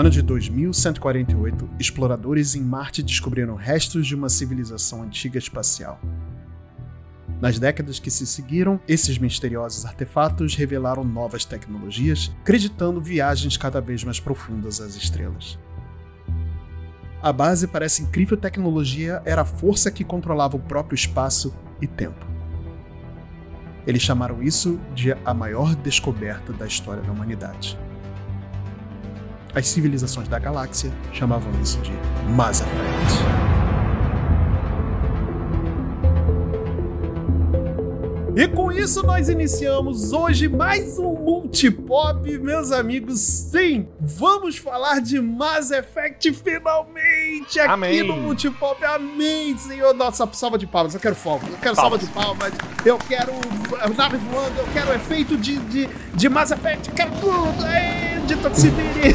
ano de 2148, exploradores em Marte descobriram restos de uma civilização antiga espacial. Nas décadas que se seguiram, esses misteriosos artefatos revelaram novas tecnologias, acreditando viagens cada vez mais profundas às estrelas. A base para essa incrível tecnologia era a força que controlava o próprio espaço e tempo. Eles chamaram isso de a maior descoberta da história da humanidade. As civilizações da galáxia chamavam isso de Mass Effect. E com isso nós iniciamos hoje mais um Multipop, meus amigos. Sim, vamos falar de Mass Effect finalmente aqui Amém. no Multipop. Amém, senhor. Nossa, salva de palmas. Eu quero fogo. Eu quero salva de palmas. Eu quero nave voando. Eu quero efeito de, de, de Mass Effect. Eu quero tudo. Ei, de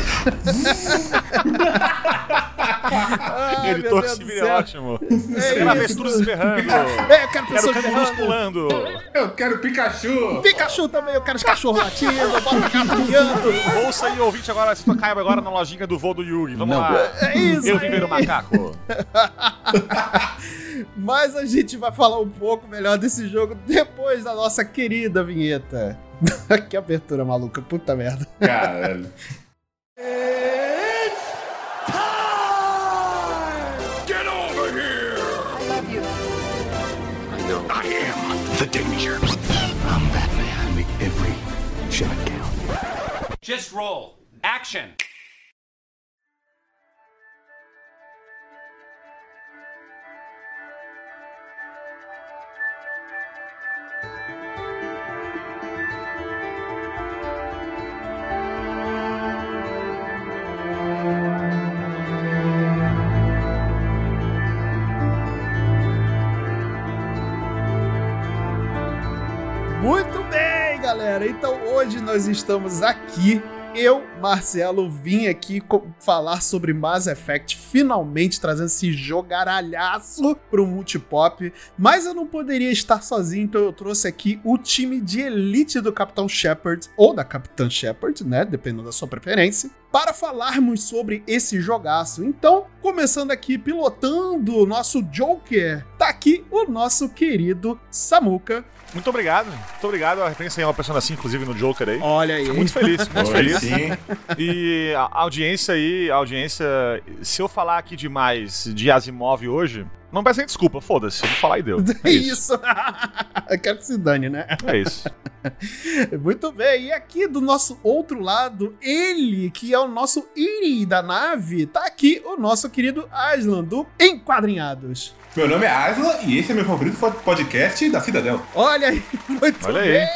Editor do civil é ótimo. É avestruzes berrando. É, eu quero Quero pessoas pulando. Eu quero Pikachu! Pikachu também, eu quero os cachorros latindo, bota gato miando. Ouça aí, ouvinte, agora, se tu caiba agora na lojinha do voo do Yugi. Vamos lá. É isso Eu viver o macaco. Mas a gente vai falar um pouco melhor desse jogo depois da nossa querida vinheta. que abertura maluca, puta merda. Caralho. Get over here! I love you. I know. I am the danger. I'm Batman. Make every shot count. Just roll. Action. Galera. Então hoje nós estamos aqui. Eu, Marcelo, vim aqui falar sobre Mass Effect, finalmente trazendo esse jogaralhaço pro Multipop. Mas eu não poderia estar sozinho, então eu trouxe aqui o time de elite do Capitão Shepard, ou da Capitã Shepard, né? Dependendo da sua preferência, para falarmos sobre esse jogaço. Então, começando aqui, pilotando o nosso Joker, tá aqui o nosso querido Samuka. Muito obrigado. Muito obrigado. A referência aí é uma pessoa assim, inclusive, no Joker aí. Olha aí. Muito feliz, muito Oi, feliz. sim. E a a audiência aí, a audiência. Se eu falar aqui demais de Asimov hoje, não peça nem desculpa, foda-se. Eu vou falar e deu. É É isso. isso. Eu quero que se dane, né? É isso. Muito bem. E aqui do nosso outro lado, ele, que é o nosso Iri da nave, tá aqui o nosso querido Aslan do Enquadrinhados. Meu nome é Asla e esse é meu favorito podcast da Cidadel. Olha aí, muito Olha bem.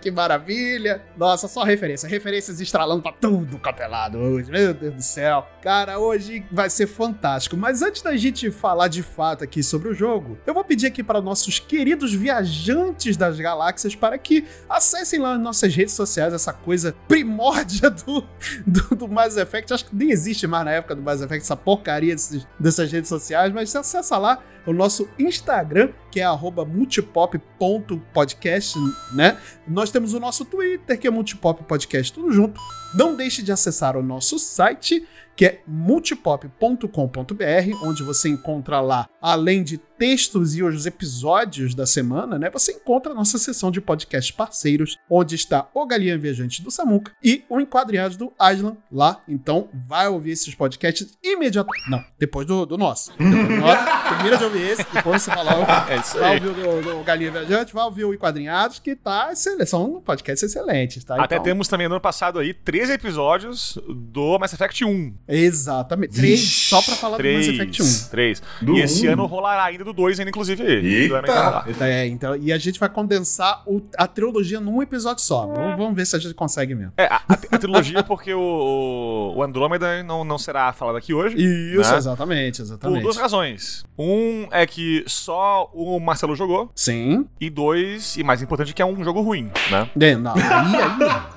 que maravilha. Nossa, só referência. Referências estralando pra tudo capelado hoje. Meu Deus do céu. Cara, hoje vai ser fantástico. Mas antes da gente falar de fato aqui sobre o jogo, eu vou pedir aqui para nossos queridos viajantes das galáxias para que acessem lá nas nossas redes sociais essa coisa primórdia do, do, do Mass Effect. Acho que nem existe mais na época do Mass Effect essa porcaria desses- dessas redes sociais, mas acessa lá o nosso Instagram, que é multipop.podcast, né? Nós temos o nosso Twitter, que é Multipop Podcast, tudo junto. Não deixe de acessar o nosso site, que é multipop.com.br, onde você encontra lá, além de textos e os episódios da semana, né? Você encontra a nossa seção de podcasts parceiros, onde está o Galinha Viajante do Samuca e o Enquadreados do Aslan lá. Então, vai ouvir esses podcasts imediatamente. Não, depois do, do nosso. Depois do nosso. Termina de ouvir esse, depois você vai lá. É isso Vai aí. ouvir o do, do Galinha Viajante, vai ouvir o Enquadrinhados, que tá excelente. São podcasts excelentes, tá? Até Então, temos também no ano passado aí três episódios do Mass Effect 1. Exatamente. Três, só pra falar Três. do Mass Effect 1. Três. Do e esse um. ano rolará ainda do 2 ainda, inclusive. Eita. Ainda. É, então, e a gente vai condensar o- a trilogia num episódio só. Vamos, vamos ver se a gente consegue mesmo. É, a, a- a trilogia, porque o, o Andrômeda não, não será falado aqui hoje. Isso, né? exatamente, Por exatamente. duas razões. Um é que só o Marcelo jogou, Sim. e dois, e mais importante, que é um jogo ruim, né? É, não, aí,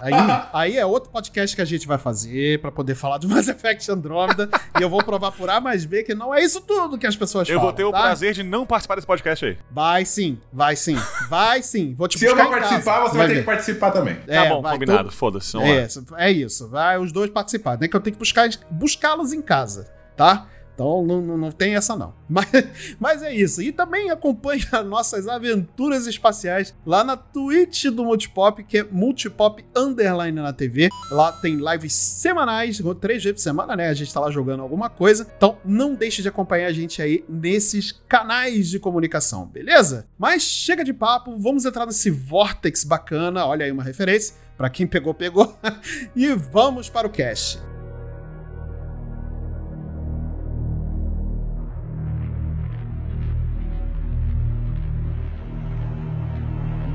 aí, aí, aí é outro podcast que a gente vai fazer pra poder falar de Mass Effect Effect Andromeda e eu vou provar por A mais B que não é isso tudo que as pessoas Eu falam. vou ter o tá? prazer de não participar desse podcast aí. Vai sim, vai sim, vai sim. Vou te Se eu vou em casa, participar, você vai ter ver. que participar também. Tá É, bom, vai, combinado. todo- Foda-se. É, é isso, vai os dois participar, né? Que eu tenho que buscar buscá-los em casa, tá? Então não, não, não tem essa não. Mas, mas é isso. E também acompanha nossas aventuras espaciais lá na Twitch do Multipop, que é Multipop Underline na TV. Lá tem lives semanais, três vezes por semana, né? A gente tá lá jogando alguma coisa. Então não deixe de acompanhar a gente aí nesses canais de comunicação, beleza? Mas chega de papo, vamos entrar nesse vortex bacana. Olha aí uma referência. Pra quem pegou, pegou. e vamos para o cast.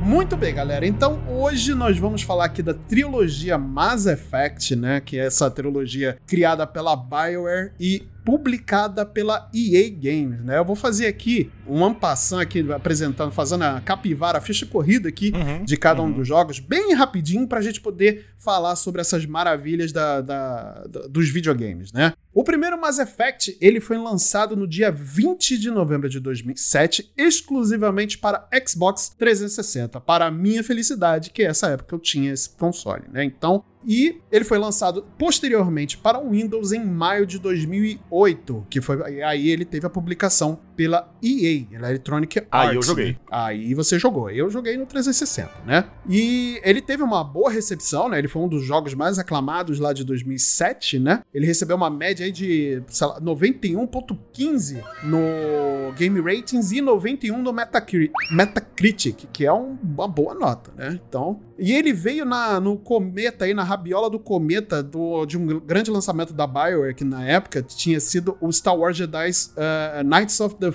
Muito bem, galera. Então, hoje nós vamos falar aqui da trilogia Mass Effect, né? Que é essa trilogia criada pela BioWare e publicada pela EA Games, né? Eu vou fazer aqui um ampassant aqui apresentando, fazendo a capivara, a ficha corrida aqui Uhum, de cada um uhum. dos jogos, bem rapidinho pra gente poder falar sobre essas maravilhas da, da- da- dos videogames, né? O primeiro Mass Effect, ele foi lançado no dia 20 de novembro de 2007, exclusivamente para Xbox 360, para minha felicidade, que é essa época eu tinha esse console, né? Então, e ele foi lançado posteriormente para o Windows em maio de 2008, que foi aí ele teve a publicação pela EA, Electronic Arts. Aí eu joguei. né? Aí você jogou. Eu joguei no 360, né? E ele teve uma boa recepção, né? Ele foi um dos jogos mais aclamados lá de 2007, né? Ele recebeu uma média aí de, sei lá, 91.15 no Game Ratings e 91 no Metacri- Metacritic, que é um- uma boa nota, né? Então, e ele veio na, no cometa aí, na rabiola do cometa do, de um grande lançamento da BioWare, que na época tinha sido o Star Wars Jedi uh, Knights of the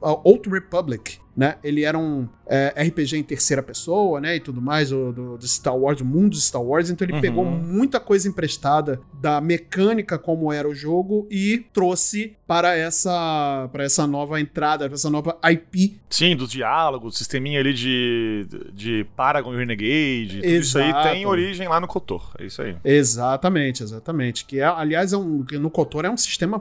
Old Republic, né? Ele era um é, RPG em terceira pessoa, né? E tudo mais, o, do, do Star Wars, do mundo de Star Wars. Então ele Uhum. pegou muita coisa emprestada da mecânica como era o jogo e trouxe para essa, para essa nova entrada, para essa nova IP Sim, dos diálogos, sisteminha ali de, de Paragon e Renegade. Tudo isso aí tem origem lá no Kotor. É isso aí. Exatamente, exatamente. Que é, aliás, é um, que no Kotor é um sistema,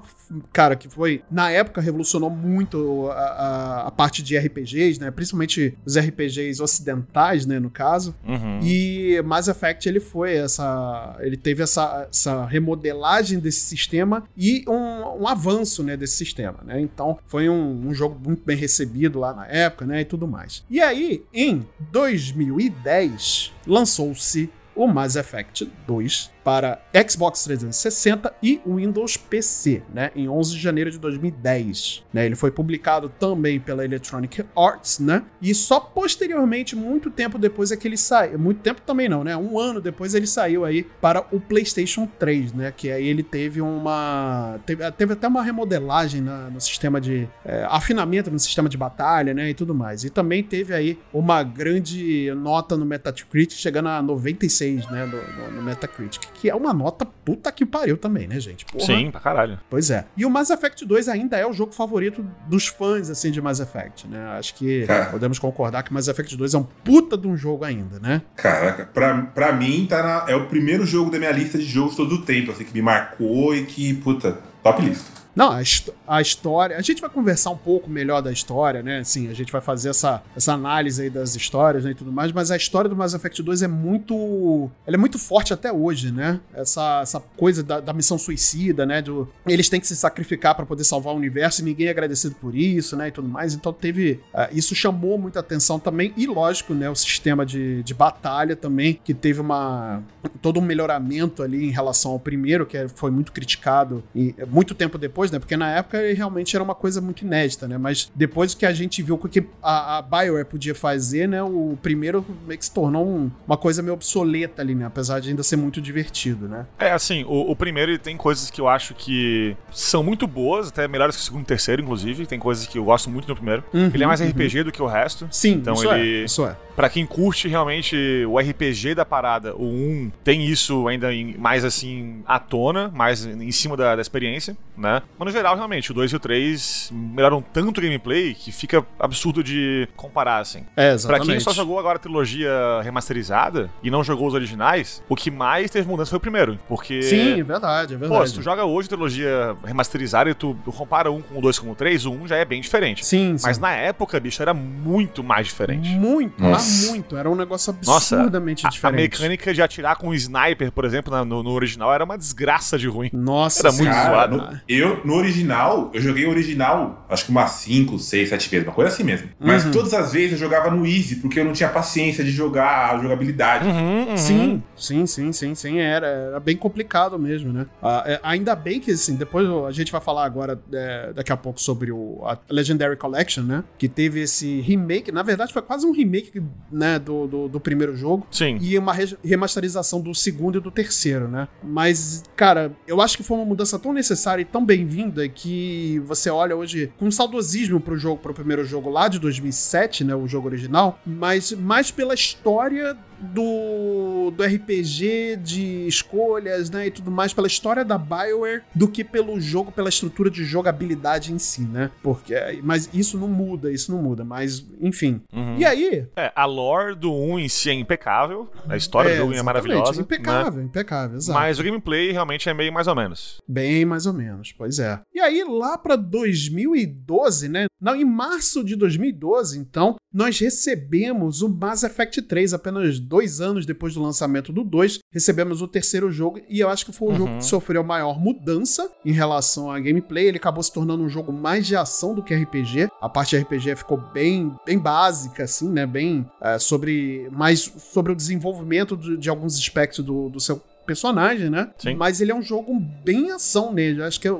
cara, que foi, na época, revolucionou muito a, a- a parte de RPGs, né? Principalmente os RPGs ocidentais, né, no caso. Uhum. E Mass Effect ele foi essa, ele teve essa, essa remodelagem desse sistema e um, um avanço, né, desse sistema, né? Então foi um, um jogo muito bem recebido lá na época, né, e tudo mais. E aí, em 2010, lançou-se o Mass Effect 2 para Xbox 360 e Windows PC, né, em 11 de janeiro de 2010. Né, ele foi publicado também pela Electronic Arts, né, e só posteriormente, muito tempo depois é que ele saiu, muito tempo também não, né, um ano depois ele saiu aí para o PlayStation 3, né, que aí ele teve uma, teve, teve até uma remodelagem na- no sistema de é, afinamento no sistema de batalha, né, e tudo mais. E também teve aí uma grande nota no Metacritic, chegando a 96, né, no, no- no Metacritic, que é uma nota puta que pariu também, né, gente? Porra. Sim, pra caralho. Pois é. E o Mass Effect 2 ainda é o jogo favorito dos fãs, assim, de Mass Effect, né? Acho que Cara. podemos concordar que Mass Effect 2 é um puta de um jogo ainda, né? Caraca, pra, pra mim tá na- é o primeiro jogo da minha lista de jogos todo o tempo, assim, que me marcou e que, puta, top lista. Não, a, a história. A gente vai conversar um pouco melhor da história, né? Assim, a gente vai fazer essa, essa análise aí das histórias né, e tudo mais, mas a história do Mass Effect 2 é muito. Ela é muito forte até hoje, né? Essa, essa coisa da, da missão suicida, né? Do, eles têm que se sacrificar para poder salvar o universo e ninguém é agradecido por isso, né? E tudo mais. Então teve. ah, isso chamou muita atenção também. E lógico, né? O sistema de, de batalha também, que teve uma. todo um melhoramento ali em relação ao primeiro, que é- foi muito criticado e muito tempo depois, né? Porque na época ele realmente era uma coisa muito inédita, né? Mas depois que a gente viu o que a, a BioWare podia fazer, né? O primeiro meio que se tornou um- uma coisa meio obsoleta ali, né? Apesar de ainda ser muito divertido, né? É, assim, o, o primeiro tem coisas que eu acho que são muito boas, até melhores que o segundo e terceiro, inclusive. Tem coisas que eu gosto muito no primeiro. Uhum, ele é mais uhum. RPG do que o resto. Sim, Então isso ele- é. Isso é. Pra quem curte realmente o RPG da parada, o 1 tem isso ainda em- mais assim à tona, mais em cima da, da experiência, né? Mas no geral, realmente, o 2 e o 3 melhoram tanto o gameplay que fica absurdo de comparar, assim. É, Pra exatamente. quem só jogou agora a trilogia remasterizada e não jogou os originais, o que mais teve mudança foi o primeiro. Porque. Sim, é verdade, é Pô, verdade. se tu joga hoje a trilogia remasterizada e tu compara um com o 2 com o 3, o 1 já é bem diferente. Sim, sim. Mas na época, bicho, era muito mais diferente. Muito, Nossa. mas muito. Era um negócio Nossa, absurdamente A, a diferente. mecânica de atirar com um sniper, por exemplo, na- no, no original era uma desgraça de ruim. Nossa, Era muito senhora. zoado. eu, no original, eu joguei o original, acho que umas 5, 6, 7 vezes, uma coisa assim mesmo. Mas Uhum. todas as vezes eu jogava no Easy, porque eu não tinha paciência de jogar a jogabilidade. Uhum, uhum. Sim, sim, sim, sim, sim. Era, era bem complicado mesmo, né? Ah, é, ainda bem que, assim, depois a gente vai falar agora, é, daqui a pouco, sobre o a Legendary Collection, né? Que teve esse remake. Na verdade, foi quase um remake, né? Do, do, do primeiro jogo. Sim. E uma re- remasterização do segundo e do terceiro, né? Mas, cara, eu acho que foi uma mudança tão necessária e tão bem-vinda que você olha hoje com saudosismo pro jogo, pro primeiro jogo lá de 2007, né? O jogo original, mas mais pela história do, do RPG, de escolhas, né? E tudo mais, pela história da BioWare, do que pelo jogo, pela estrutura de jogabilidade em si, né? Porque, mas isso não muda, isso não muda. Mas, enfim. Uhum. E aí, É, a lore do 1 em si é impecável, a história do jogo é exatamente, maravilhosa. né? Impecável, impecável, exato. Mas o gameplay realmente é meio mais ou menos. Bem mais ou menos, pois é. E aí, lá pra 2012, né? Não, em março de 2012, então, nós recebemos o Mass Effect 3, apenas dois anos depois do lançamento do 2, recebemos o terceiro jogo, e eu acho que foi o jogo que sofreu maior mudança em relação a gameplay. Ele acabou se tornando um jogo mais de ação do que RPG. A parte RPG ficou bem, bem básica, assim, né? Bem é, sobre. mais sobre o desenvolvimento de, de alguns aspectos do, do seu personagem, né? Sim. Mas ele é um jogo bem ação nele. Acho que é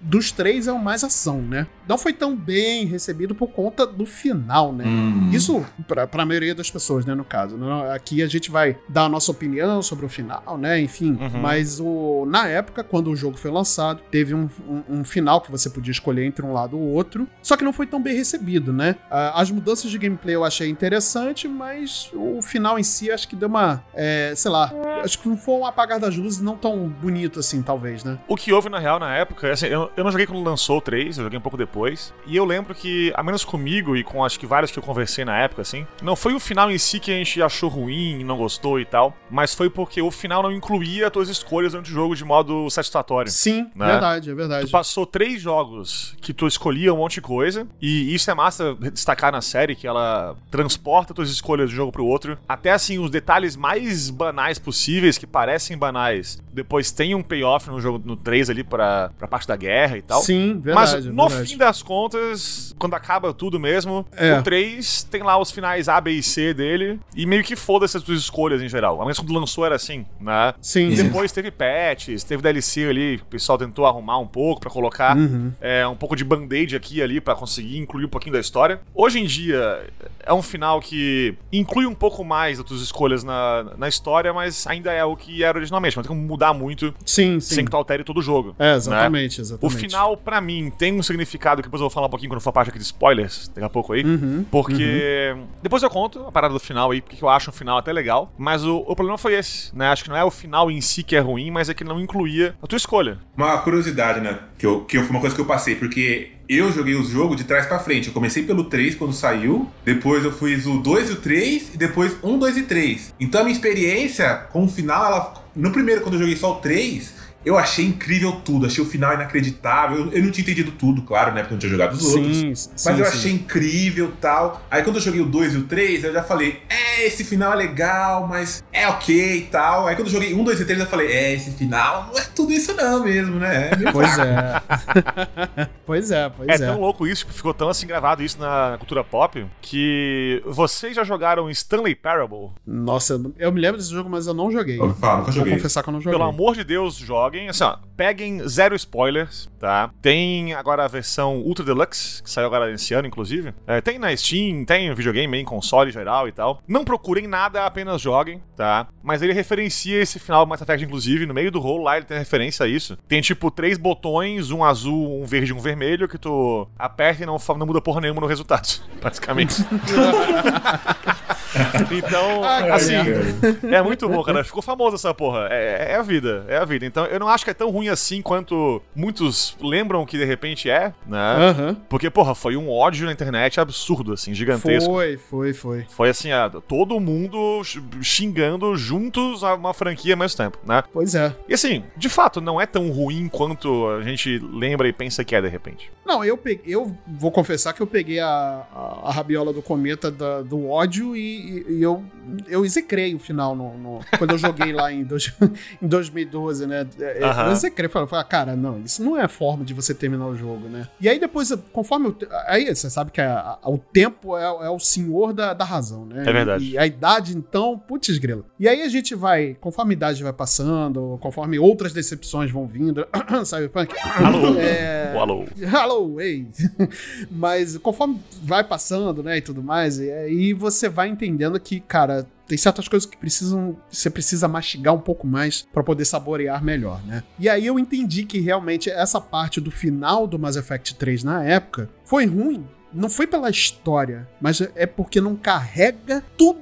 dos três é o mais ação, né? Não foi tão bem recebido por conta do final, né? Hum. Isso pra, pra maioria das pessoas, né, no caso. né? Aqui a gente vai dar a nossa opinião sobre o final, né? Enfim, Uhum. mas o, na época, quando o jogo foi lançado, teve um, um- um final que você podia escolher entre um lado ou outro, só que não foi tão bem recebido, né? As mudanças de gameplay eu achei interessante, mas o final em si acho que deu uma, é, sei lá, acho que não foi um apagar das luzes não tão bonito assim, talvez, né? O que houve na real na época, assim, eu, eu não joguei quando lançou o 3, eu joguei um pouco depois. E eu lembro que, a menos comigo e com acho que vários que eu conversei na época, assim, não foi o final em si que a gente achou ruim, não gostou e tal, mas foi porque o final não incluía as tuas escolhas durante o jogo de modo satisfatório. Sim, Né? verdade, é verdade. Tu passou três jogos que tu escolhia um monte de coisa, e isso é massa destacar na série, que ela transporta tuas escolhas de um jogo pro outro. Até assim, os detalhes mais banais possíveis, que parecem banais, depois tem um payoff no jogo no 3 ali pra, pra parte da guerra e tal. Sim, Mas verdade. no verdade. fim das contas, quando acaba tudo mesmo, É. o 3 tem lá os finais A, B e C dele, e meio que foda-se as tuas escolhas em geral. Ao menos quando lançou era assim, né? Sim, sim. Depois teve patches, teve DLC ali, o pessoal tentou arrumar um pouco pra colocar Uhum. é, um pouco de band-aid aqui e ali pra conseguir incluir um pouquinho da história. Hoje em dia, é um final que inclui um pouco mais das tuas escolhas na, na história, mas ainda é o que era originalmente. Não tem como mudar muito Sim, sim. sem que tu altere todo o jogo. É, né? exatamente, O exatamente. final, pra mim, tem um significado que depois eu vou falar um pouquinho quando for a parte aqui de spoilers, daqui a pouco aí. Uhum. Porque. Depois eu conto a parada do final aí, porque eu acho um final até legal. Mas o, o problema foi esse, né? Acho que não é o final em si que é ruim, mas é que não incluía a tua escolha. Uma curiosidade, né? Que, eu, que foi uma coisa que eu passei, porque eu joguei o jogo de trás pra frente. Eu comecei pelo 3 quando saiu, depois eu fiz o 2 e o 3, e depois 1, 2 e 3. Então a minha experiência com o final, ela. No primeiro, quando eu joguei só o 3. Eu achei incrível tudo, achei o final inacreditável. Eu, eu não tinha entendido tudo, claro, né? Porque eu não tinha jogado os outros. Sim, Mas sim, eu sim. achei incrível tal. Aí quando eu joguei o 2 e o 3, eu já falei, é, esse final é legal, mas é ok e tal. Aí quando eu joguei 1, 2 e 3, eu falei, é, esse final não é tudo isso não mesmo, né? É Pois é. pois é, pois É, é. tão louco isso, que ficou tão assim gravado isso na cultura pop, que vocês já jogaram Stanley Parable? Nossa, eu- eu me lembro desse jogo, mas eu não joguei. Eu falo, nunca Vou joguei. confessar que eu não joguei. Pelo amor de Deus, joguem. Assim, ó, peguem zero spoilers, tá? Tem agora a versão Ultra Deluxe, que saiu agora esse ano, inclusive. É, tem na Steam, tem videogame, em console geral e tal. Não procurem nada, apenas joguem, tá? Mas ele referencia esse final do Mass Effect, inclusive, no meio do rolo lá ele tem referência a isso. Tem tipo três botões, um azul, um verde e um vermelho, que tu aperta e não, não muda porra nenhuma no resultado, basicamente. Então, Ah, assim, cara. é muito bom, cara. Ficou famoso essa porra. É, é a vida, é a vida. Então, eu não acho que é tão ruim assim quanto muitos lembram que de repente é, né? Aham. Porque, porra, foi um ódio na internet absurdo, assim, gigantesco. Foi, foi, foi. Foi assim, ah, todo mundo xingando juntos a uma franquia ao mesmo tempo, né? Pois é. E assim, de fato, não é tão ruim quanto a gente lembra e pensa que é de repente. Não, eu peguei, eu vou confessar que eu peguei a, a, a rabiola do cometa da- do ódio e, e eu, eu execrei o final no, no- quando eu joguei lá em, dois- em 2012, né? É, Aham. Eu execrei, falei, falei, cara, não, isso não é forma de você terminar o jogo, né? E aí depois, conforme te- aí você sabe que a- a- o tempo é, é o senhor da, da razão, né? É verdade. E, a idade, então, putz grilo. E aí a gente vai, conforme a idade vai passando, conforme outras decepções vão vindo, Cyberpunk, Alô? É... Alô. Hello, ei. Mas conforme vai passando, né, e tudo mais, e aí você vai entendendo que, cara, tem certas coisas que precisam, você precisa mastigar um pouco mais pra poder saborear melhor, né? E aí eu entendi que realmente essa parte do final do Mass Effect 3 na época foi ruim. Não foi pela história, mas é porque não carrega tudo,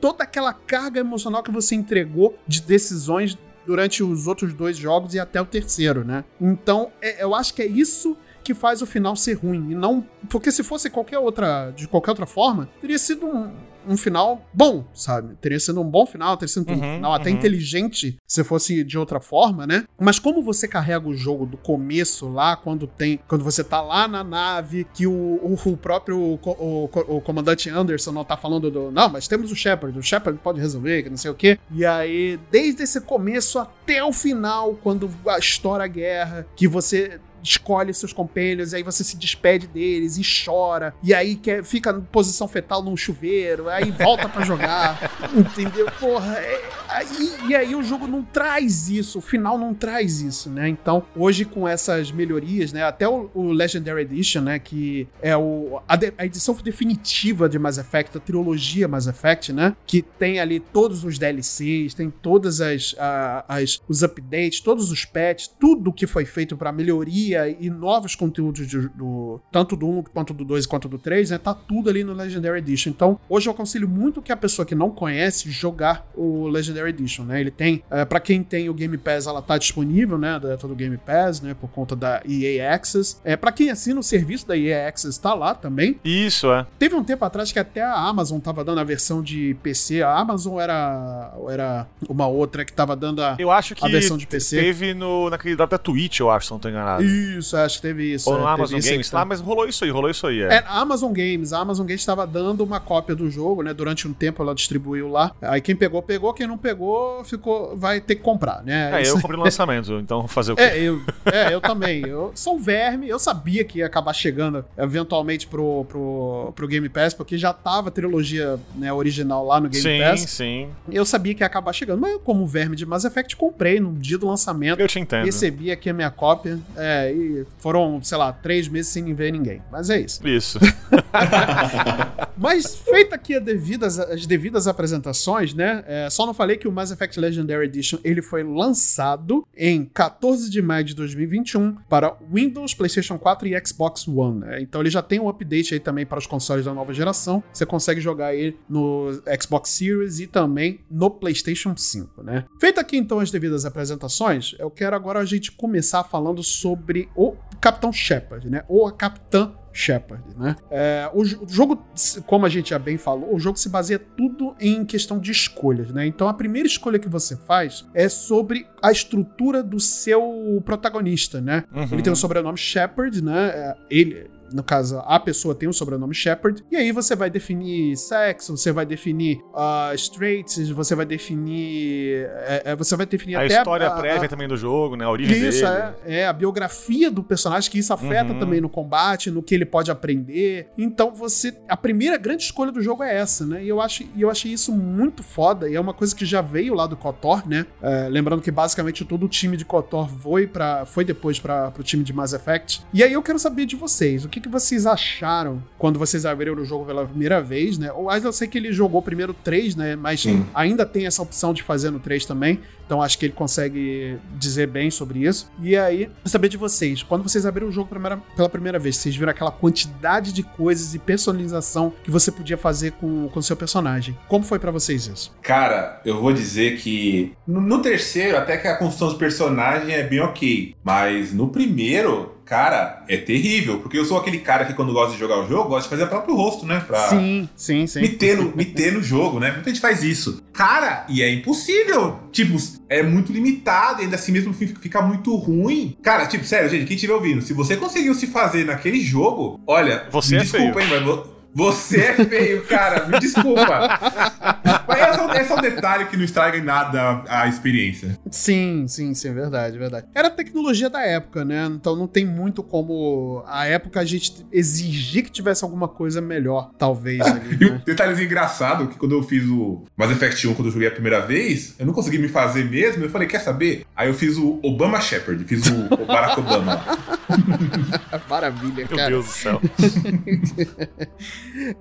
toda aquela carga emocional que você entregou de decisões durante os outros dois jogos e até o terceiro, né? Então, é- eu acho que é isso que faz o final ser ruim. E não. Porque se fosse qualquer outra. De qualquer outra forma, teria sido um, um final bom, sabe? Teria sido um bom final, teria sido um Uhum, final até uhum. inteligente se fosse de outra forma, né? Mas como você carrega o jogo do começo lá, quando tem. Quando você tá lá na nave, que o, o, o próprio o, o comandante Anderson não tá falando do. Não, mas temos o Shepard, o Shepard pode resolver, que não sei o quê. E aí, desde esse começo até o final, quando estoura a guerra, que você escolhe seus companheiros, aí você se despede deles e chora, e aí quer, fica em posição fetal num chuveiro, aí volta pra jogar, entendeu? Porra, é- aí- e aí o jogo não traz isso, o final não traz isso, né? Então, hoje com essas melhorias, né, até o, o Legendary Edition, né, que é o, a, de- a edição definitiva de Mass Effect, a trilogia Mass Effect, né, que tem ali todos os DLCs, tem todas as, a- as os updates, todos os patches, tudo que foi feito pra melhoria e novos conteúdos de- do tanto do 1 quanto do 2 quanto do 3, né, tá tudo ali no Legendary Edition. Então, hoje eu aconselho muito que a pessoa que não conhece jogar o Legendary Edition, né? Ele tem, é, para quem tem o Game Pass, ela tá disponível, né, dentro do Game Pass, né, por conta da EA Access. É, para quem assina o serviço da EA Access tá lá também. Isso, é. Teve um tempo atrás que até a Amazon tava dando a versão de PC. A Amazon era era uma outra que tava dando a Eu acho que A versão de PC. teve no, naquele da Twitch, eu acho, se não tô enganado. Isso, acho que teve isso. Ou no é, Amazon isso Games. que tá- Ah, mas rolou isso aí, rolou isso aí. É. É, a Amazon Games. A Amazon Games estava dando uma cópia do jogo, né? Durante um tempo ela distribuiu lá. Aí quem pegou, pegou. Quem não pegou, ficou, vai ter que comprar, né? É, Isso- eu comprei no lançamento, então fazer o quê? É, eu, é, eu também. Eu sou um verme. Eu sabia que ia acabar chegando eventualmente pro, pro, pro Game Pass, porque já tava a trilogia né, original lá no Game sim, Pass. sim. Eu sabia que ia acabar chegando. Mas eu, como verme de Mass Effect, comprei no dia do lançamento. Eu te entendo. Recebi aqui a minha cópia. É, e foram, sei lá, três meses sem ver ninguém. Mas é isso. Isso. Mas feita aqui devidas, as devidas apresentações, né? é, só não falei que o Mass Effect Legendary Edition ele foi lançado em 14 de maio de 2021 para Windows, PlayStation 4 e Xbox One. né? Então ele já tem um update aí também para os consoles da nova geração. Você consegue jogar ele no Xbox Series e também no PlayStation 5, né? Feita aqui então as devidas apresentações, eu quero agora a gente começar falando sobre o Capitão Shepard, né? Ou a Capitã Shepard, né? É, o, o jogo, como a gente já bem falou, o jogo se baseia tudo em questão de escolhas, né? Então a primeira escolha que você faz é sobre a estrutura do seu protagonista, né? Uhum. Ele tem o sobrenome Shepard, né? É, ele, no caso, a pessoa tem o sobrenome Shepard, e aí você vai definir sexo, você vai definir uh, traits, você vai definir. é, é, você vai definir A até história a- a- prévia também do jogo, né? A origem isso, dele. é, é a biografia do personagem, que isso afeta Uhum. também no combate, no que ele pode aprender. Então você. A primeira grande escolha do jogo é essa, né? E eu, acho, eu achei isso muito foda. E é uma coisa que já veio lá do KOTOR, né? É, lembrando que basicamente todo o time de KOTOR foi, pra, foi depois para pro time de Mass Effect. E aí eu quero saber de vocês, o que, que vocês acharam quando vocês abriram o jogo pela primeira vez, né? Ou eu sei que ele jogou primeiro 3, né? Mas Sim. ainda tem essa opção de fazer no 3 também. Então acho que ele consegue dizer bem sobre isso. E aí, saber de vocês, quando vocês abriram o jogo primeira, pela primeira vez, vocês viram aquela quantidade de coisas e personalização que você podia fazer com o seu personagem. Como foi para vocês isso? Cara, eu vou dizer que no, no terceiro, até que a construção dos personagens é bem ok. Mas no primeiro, cara, é terrível. Porque eu sou aquele cara que, quando gosta de jogar o jogo, gosta de fazer o próprio rosto, né? Pra Sim, sim, sim. me ter, no, me ter no jogo, né? Muita gente faz isso. Cara, e é impossível. Tipo, é muito limitado, ainda assim mesmo fi- fica muito ruim. Cara, tipo, sério, gente, quem estiver ouvindo, se você conseguiu se fazer naquele jogo, olha, Você me é desculpa, hein, mas vo- você é feio, cara, me desculpa. é, um, é um detalhe que não estraga em nada a, a experiência. Sim, sim, sim, é verdade, é verdade. Era a tecnologia da época, né? Então não tem muito como a época a gente exigir que tivesse alguma coisa melhor, talvez ali, E um né? detalhezinho engraçado, que quando eu fiz o Mass Effect 1, quando eu joguei a primeira vez, eu não consegui me fazer mesmo, eu falei, quer saber? Aí eu fiz o Obama Shepard, fiz o, o Barack Obama. Maravilha, Meu cara. Deus do céu.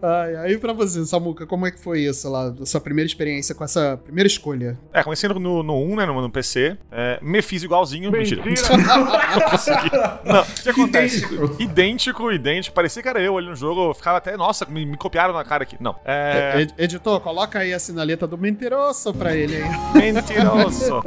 Ai, aí pra você, Samuca, como é que foi isso lá? Sua primeira experiência com essa primeira escolha? É, comecei no, no, no 1, né, no, no PC. É, me fiz igualzinho. Mentira. Mentira. Não, o que acontece? Idêntico. idêntico, idêntico. Parecia que era eu ali no jogo. Eu ficava até, nossa, me, me copiaram na cara aqui. Não. É. Ed- Editor, coloca aí a sinaleta do mentiroso pra ele aí. Mentiroso.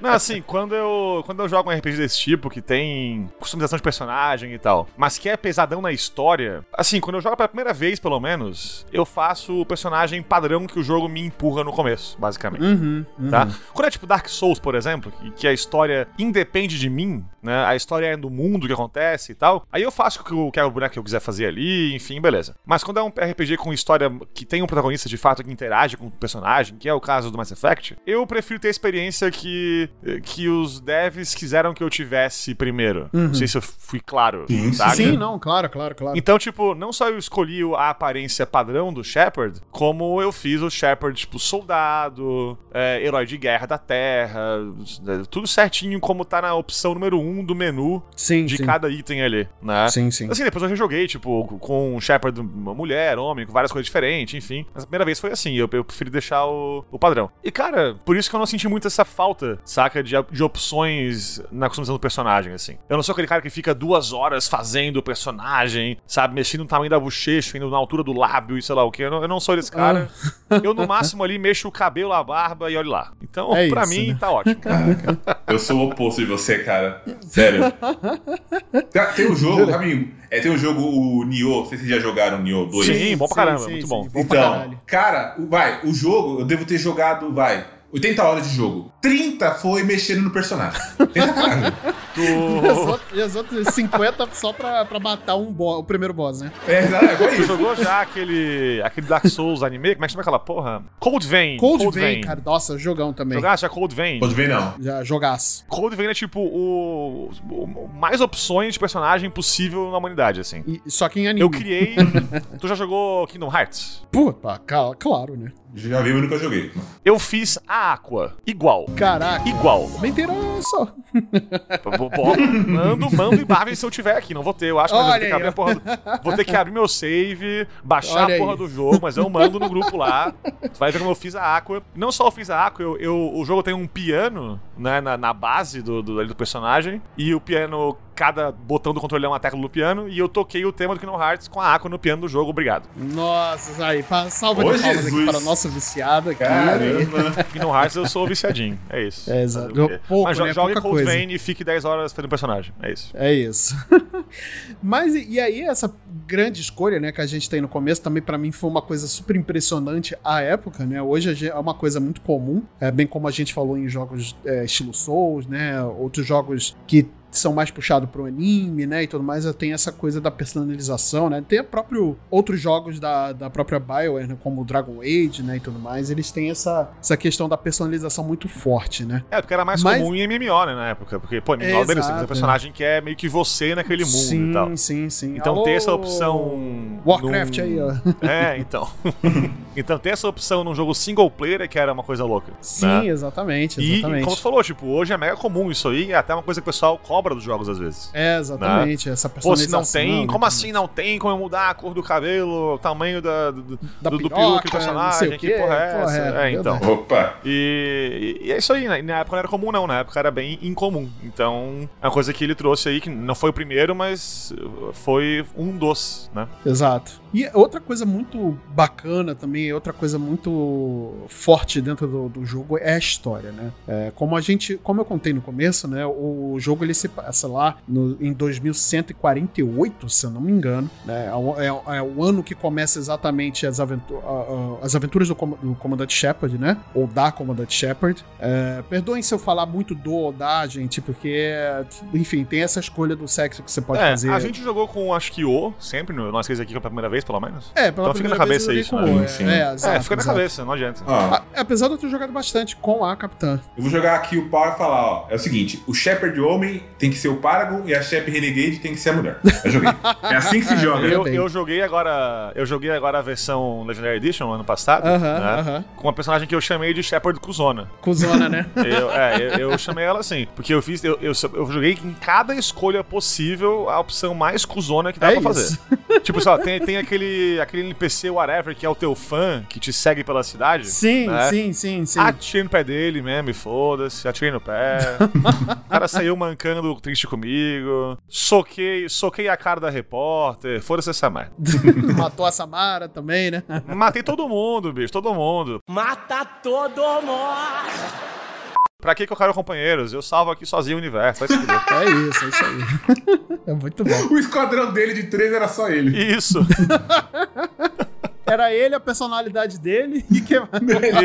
Não, assim, quando eu, quando eu jogo um RPG desse tipo, que tem customização de personagem e tal, mas que é pesadão na história, assim, quando eu jogo pela primeira vez, pelo menos, eu faço o personagem padrão que o jogo me empurra no começo, basicamente. Uhum, uhum. Tá? Quando é tipo Dark Souls, por exemplo, que, que a história independe de mim, né? A história é do mundo que acontece e tal. Aí eu faço o que, eu- que o boneco que eu quiser fazer ali, enfim, beleza. Mas quando é um RPG com história que tem um protagonista de fato que interage com o personagem, que é o caso do Mass Effect, eu prefiro ter a experiência que, que os devs quiseram que eu tivesse primeiro. Não sei se eu fui claro. Sim? Sim, não, claro, claro, claro. Então, tipo, não só eu escolhi a aparência padrão do Shepard, como eu fiz o Shepard, tipo, soldado, é, herói de guerra da Terra, tudo certinho como tá na opção número 1 um do menu sim, de sim. cada item ali, né? Sim, sim. Assim, depois eu rejoguei, tipo, com um Shepard, uma mulher, homem, com várias coisas diferentes, enfim. Mas a primeira vez foi assim, eu, eu preferi deixar o, o padrão. E, cara, por isso que eu não senti muito essa falta, saca, de, de opções na customização do personagem, assim. Eu não sou aquele cara que fica duas horas fazendo o personagem, sabe, mexendo no tamanho da bochecha, indo na altura do lábio e sei lá o que. Eu não, eu não sou esse cara. Eu, no máximo, ali, mexo o cabelo, a barba e olha lá. Então, É pra isso, mim, né? tá ótimo. Eu sou o oposto de você, cara. Sério. Tem- um jogo, Rabinho, é, tem um jogo, o Nioh, não sei se vocês já jogaram o Nioh 2. Sim, bom pra caramba, sim, muito sim, bom. Bom pra Então, cara, vai, o jogo, eu devo ter jogado, vai, 80 horas de jogo. 30 foi mexendo no personagem. Tem sacanagem. E as outras- E as outras 50 só pra, pra matar um bo- o primeiro boss, né? É, é tu isso. jogou já aquele, aquele Dark Souls anime? Como é que chama aquela porra? Cold Vein. Cold, Vein, cara. Nossa, jogão também. Jogasse já Cold Vein? Pode ver, não. Já jogaço. Cold Vein é tipo o, o- mais opções de personagem possível na humanidade, assim. E, só que em anime. Eu criei. tu já jogou Kingdom Hearts? Puta, claro, né? Já vi, mas nunca joguei. Eu fiz a Aqua. Igual. Caraca. Igual. Mentiroso. Mando, mando e Marvel se eu tiver aqui. Não vou ter, eu acho, mas eu vou ter Olha que abrir aí, a porra do, Vou ter que abrir meu save, baixar Olha a porra aí. do jogo, mas eu mando no grupo lá. Tu vai ver como eu fiz a Aqua. Não só eu fiz a Aqua, eu, eu- o jogo tem um piano né, na, na base do, do, ali do personagem. E o piano, cada botão do controle é uma tecla do piano. E eu toquei o tema do Kingdom Hearts com a Aqua no piano do jogo. Obrigado. Nossa, aí, salva Ô, de palmas aqui para o nosso viciado aqui. Caramba. Kingdom Hearts eu sou viciadinho. É isso. É, exato. Pouco, mas né? Pouca Cold coisa. Vein e fique 10 horas fazendo personagem. É isso. É isso. Mas e, e aí essa grande escolha, né, que a gente tem no começo, também pra mim foi uma coisa super impressionante à época, né? Hoje a é uma coisa muito comum, é bem como a gente falou em jogos é, estilo Souls, né? Outros jogos que são mais puxados pro anime, né, e tudo mais, tem essa coisa da personalização, né? Tem próprio outros jogos da, da própria BioWare, né, como o Dragon Age, né, e tudo mais, eles têm essa, essa questão da personalização muito forte, né? É, porque era mais Mas- comum em MMO, né, na época. Porque, pô, MMO, beleza, você tem um personagem que é meio que você naquele mundo sim, e tal. Sim, sim, Então Alô? ter essa opção Warcraft num- aí, ó. É, então. então tem essa opção num jogo single player que era uma coisa louca. Sim, né? exatamente, E, exatamente. como você falou, tipo, hoje é mega comum isso aí, é até uma coisa que o pessoal cobra dos jogos às vezes. É, exatamente. Essa Pô, se não personalização. tem, né, como assim não tem como eu mudar a cor do cabelo, o tamanho da, do, Da do, do peruca do personagem, que porra é porra, essa? é, É, então. Opa! E, e é isso aí, né? na época não era comum não, na época era bem incomum. Então, é uma coisa que ele trouxe aí, que não foi o primeiro, mas foi um dos, né? Exato. E outra coisa muito bacana também, outra coisa muito forte dentro do, do jogo é a história, né? É, como a gente, como eu contei no começo, né? O jogo ele se passa lá no, em 2148, se eu não me engano, né? É, o- é- é o ano que começa exatamente as, as aventuras do, com- do comandante Shepard, né? Ou da comandante Shepard. É, perdoem se eu falar muito do ou da, gente, porque, enfim, tem essa escolha do sexo que você pode é, fazer. a gente jogou com, acho que o, sempre, no- nós três aqui pela primeira vez, pelo menos. É, pela Então fica na cabeça eu isso, joguei né? com o- Sim. É, é, exato, fica na exato. cabeça, não adianta. Ó, A- apesar de eu ter jogado bastante com a capitã. eu vou jogar aqui o pau e falar, ó. É o seguinte: o Shepard homem tem que ser o Paragon e a Shep Renegade tem que ser a mulher. Eu joguei. É assim que se joga. eu- Eu, eu joguei agora. Eu joguei agora a versão Legendary Edition ano passado. Aham, né? aham. Com uma personagem que eu chamei de Shepard Cuzona. Cusona, né? Eu, é, eu, eu chamei ela assim. Porque eu fiz. Eu, eu, eu joguei em cada escolha possível a opção mais cuzona que dá É pra isso. fazer. tipo, só, tem, tem aquele, aquele NPC, whatever, que é o teu fã, que te segue pela cidade. Sim, né? sim, sim, sim. Atirei no pé dele mesmo, e foda-se, atirei no pé. o cara saiu mancando triste comigo. Soquei, soquei a cara da repórter. Foda-se essa merda. Matou a Samara também, né? Matei todo mundo, bicho, todo mundo. Mata todo mundo! Pra que que eu quero companheiros? Eu salvo aqui sozinho o universo. Vai se. É isso, é isso aí. É muito bom. O esquadrão dele de três era só ele. Isso, Era ele, a personalidade dele e que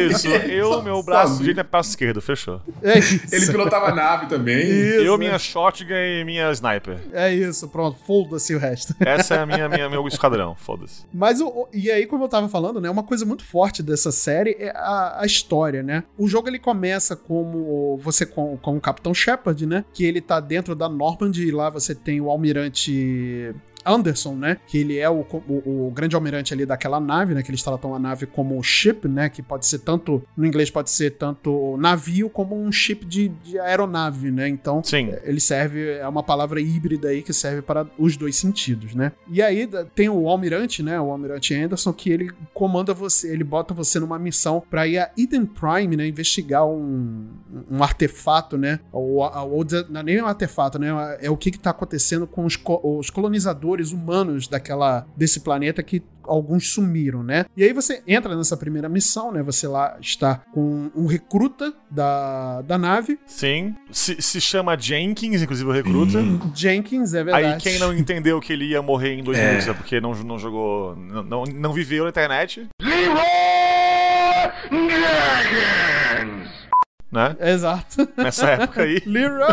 isso. Eu, meu braço direito é braço esquerdo, fechou. É isso. Ele pilotava a nave também. Isso, eu, é. minha shotgun e minha sniper. É isso, pronto. Foda-se o resto. Essa é a minha, minha meu esquadrão, foda-se. Mas, o, o- e aí, como eu tava falando, né? Uma coisa muito forte dessa série é a, a história, né? O jogo ele começa como você com, com o Capitão Shepard, né? Que ele tá dentro da Normandy e lá você tem o almirante. Anderson, né? Que ele é o, o, o grande almirante ali daquela nave, né? Que eles tratam a nave como ship, né? Que pode ser tanto, no inglês pode ser tanto navio como um ship de, de aeronave, né? Então, Sim. ele serve, é uma palavra híbrida aí que serve para os dois sentidos, né? E aí tem o almirante, né? O almirante Anderson, que ele comanda você, ele bota você numa missão para ir a Eden Prime, né? Investigar um, um artefato, né? Ou, ou dizer- não é nem um artefato, né? É o que que tá acontecendo com os, co- os colonizadores humanos daquela, desse planeta que alguns sumiram, né? E aí você entra nessa primeira missão, né? Você lá está com um recruta da, da nave, Sim. Se, se chama Jenkins, inclusive o recruta. Jenkins, é verdade. Aí quem não entendeu que ele ia morrer em dois minutos é porque não, não jogou. Não, não, não viveu na internet, né? Exato. Nessa época aí. Leroy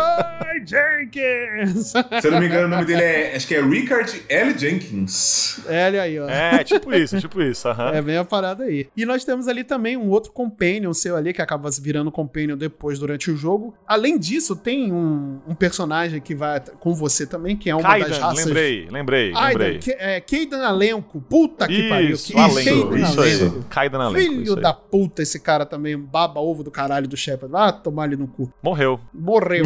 Jenkins! Se eu não me engano, o nome dele é. Acho que é Richard L. Jenkins. É, olha aí, ó. É, tipo isso, tipo isso. aham. É bem a parada aí. E nós temos ali também um outro companion seu ali, que acaba virando companion depois durante o jogo. Além disso, tem um, um personagem que vai com você também, que é uma das Kaidan, raças. lembrei, lembrei, Aidan, lembrei. que, é, Keidan Alenco. Puta que pariu. Isso, Que, Alenco, isso aí. Kaidan Alenco, isso Filho aí. da puta, esse cara também, um baba-ovo do caralho do Shepard. Ah, tomar ele no cu. Morreu. Morreu.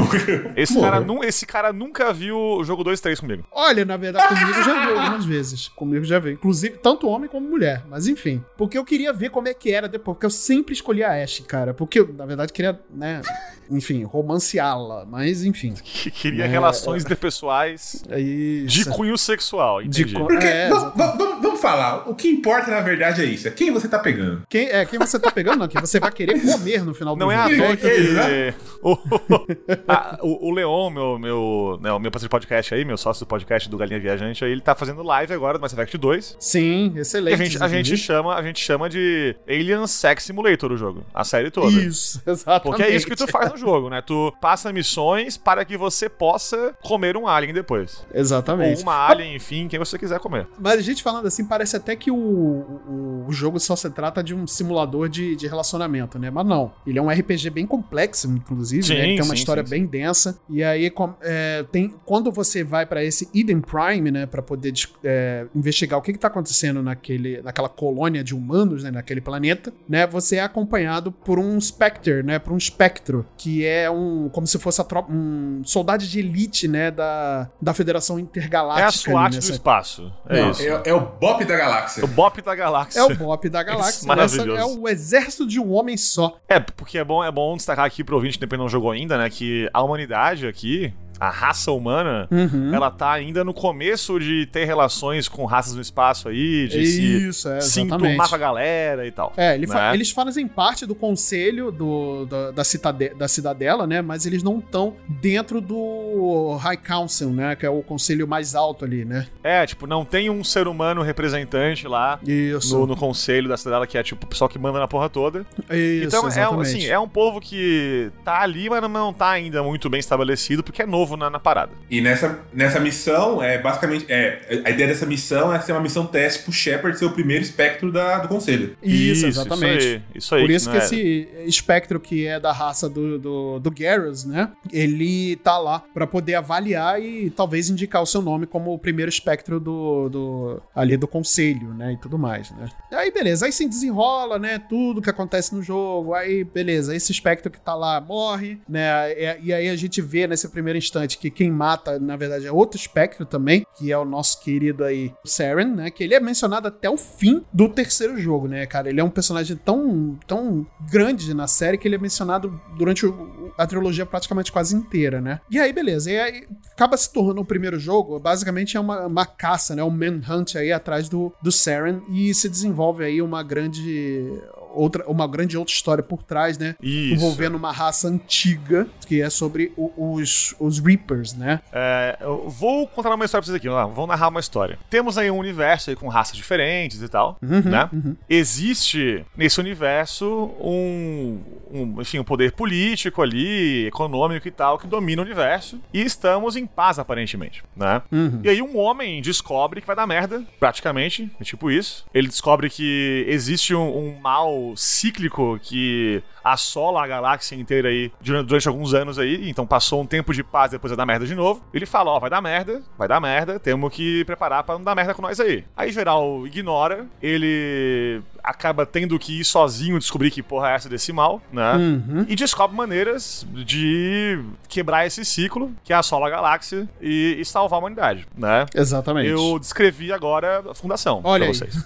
Esse Morreu. cara, nu- esse cara nunca viu o jogo 2-3 comigo. Olha, na verdade, comigo já veio algumas vezes. Comigo já veio. Inclusive, tanto homem como mulher. Mas enfim. Porque eu queria ver como é que era depois. Porque eu sempre escolhi a Ashe, cara. Porque eu, na verdade, queria, né? Enfim, romanceá-la. Mas enfim. Que queria É, relações interpessoais É isso. de cunho sexual, De entendi. Porque, É, vamos- vamos falar, o que importa na verdade é isso: é quem você tá pegando. Quem, é, quem você tá pegando, não. Quem você vai querer comer no final do Não é jogo. toa Que isso, que o, a- o, o Leon, meu, meu, né, o meu parceiro de podcast aí, meu sócio do podcast do Galinha Viajante, aí, ele tá fazendo live agora do Mass Effect 2. Sim, E excelente. a gente, a, gente chama, a gente chama de Alien Sex Simulator o jogo, a série toda. Isso, exatamente. Porque é isso que tu faz no jogo, né? Tu passa missões para que você possa comer um alien depois. Ou Exatamente. uma alien, enfim, quem você quiser comer. Mas a gente falando assim, parece até que o, o o jogo só se trata de um simulador de, de relacionamento, né? Mas não. Ele é um RPG bem complexo, inclusive. Sim, né? Ele tem uma sim, história sim, bem densa. E aí, com- é, tem, quando você vai pra esse Eden Prime, né? Pra poder é, investigar o que, que tá acontecendo naquele, naquela colônia de humanos, né? Naquele planeta, né? Você é acompanhado por um Spectre, né? Por um espectro, que é um. Como se fosse a tropa, um soldado de elite, né? Da, da Federação Intergaláctica. É a ali SWAT do espaço. É Não, isso. é, é o Bop da galáxia. O Bop da galáxia. É o Bop da galáxia. Maravilhoso. Essa é o exército de um homem só. É, porque é bom, é bom destacar aqui pro ouvinte, que não jogou ainda, né? Que a humanidade aqui, a raça humana, Uhum. ela tá ainda no começo de ter relações com raças no espaço aí, de se, Isso, é, se enturmar com a galera e tal. É, ele fa- né? eles fazem parte do conselho do, da, da, citade- da cidadela, né? Mas eles não estão dentro do High Council, né? Que é o conselho mais alto ali, né? É, tipo, não tem um ser humano representante lá Isso. no, no conselho da cidade, que é tipo o pessoal que manda na porra toda. Isso, então, é, assim, é um povo que tá ali, mas não tá ainda muito bem estabelecido, porque é novo na, na parada. E nessa, nessa missão, é basicamente. É, a ideia dessa missão é ser uma missão teste pro Shepard ser o primeiro espectro da, do conselho. Isso, exatamente. Isso aí, isso aí. Por isso que é- esse espectro que é da raça do, do, do Garrus, né? Ele tá lá pra poder avaliar e talvez indicar o seu nome como o primeiro espectro do, do ali do conselho, né? E tudo mais, né? Aí beleza, aí se desenrola, né? Tudo que acontece no jogo, aí beleza, esse espectro que tá lá morre, né? E, e aí a gente vê nesse primeiro instante que quem mata, na verdade, é outro espectro também, que é o nosso querido aí Saren, né? Que ele é mencionado até o fim do terceiro jogo, né, cara? Ele é um personagem tão, tão grande na série que ele é mencionado durante o- a trilogia praticamente quase inteira, né? E aí, beleza. E aí acaba se tornando o primeiro jogo, basicamente é uma, uma caça, né? Um manhunt aí atrás do, do Saren e se desenvolve aí uma grande outra uma grande outra história por trás, né? Isso. Envolvendo uma raça antiga, que é sobre o- os, os Reapers, né? É, eu vou contar uma história pra vocês aqui. ó, Vou narrar uma história. Temos aí um universo aí com raças diferentes e tal, né? Existe nesse universo um, um, enfim, um poder político ali, econômico e tal, que domina o universo. E estamos em paz, aparentemente, né? E aí um homem descobre que vai dar merda, praticamente, é tipo isso. Ele descobre que existe um, um mal cíclico que assola a galáxia inteira aí durante, durante alguns anos aí, então passou um tempo de paz depois vai dar merda de novo. Ele fala, ó, vai dar merda, vai dar merda, temos que preparar pra não dar merda com nós aí. Aí geral ignora, ele acaba tendo que ir sozinho descobrir que porra é essa desse mal, né? Uhum. E descobre maneiras de quebrar esse ciclo que assola a galáxia e, e salvar a humanidade, né? Exatamente. Eu descrevi agora a fundação Olha pra aí. vocês.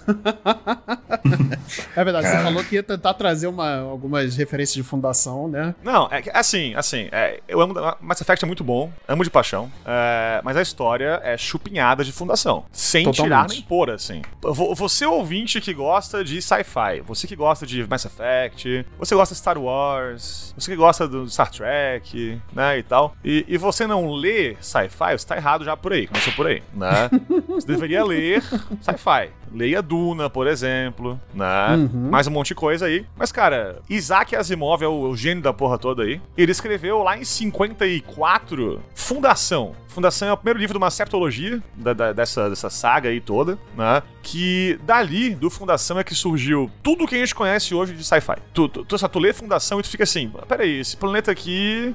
É verdade, você falou que ia tentar trazer uma, algumas referências de fundação, né? Não, é assim, assim, é, eu amo. Mass Effect é muito bom, amo de paixão, é, mas a história é chupinhada de fundação. Sem Totalmente. tirar nem pôr, assim. Vo- Você ouvinte que gosta de sci-fi, você que gosta de Mass Effect, você gosta de Star Wars, você que gosta do Star Trek, né, e tal, e, e você não lê sci-fi, você tá errado já por aí, começou por aí, né? você deveria ler sci-fi. Leia Duna, por exemplo, né? Uhum. Mais um monte de coisa aí. Mas, cara, Isaac Asimov é o, o gênio da porra toda aí. Ele escreveu lá em 54 Fundação. Fundação é o primeiro livro de uma septologia da- da- dessa, dessa saga aí toda, né? Que dali, do Fundação, é que surgiu tudo que a gente conhece hoje de sci-fi. Tu, tu, tu, tu lê Fundação e tu fica assim, peraí, esse planeta aqui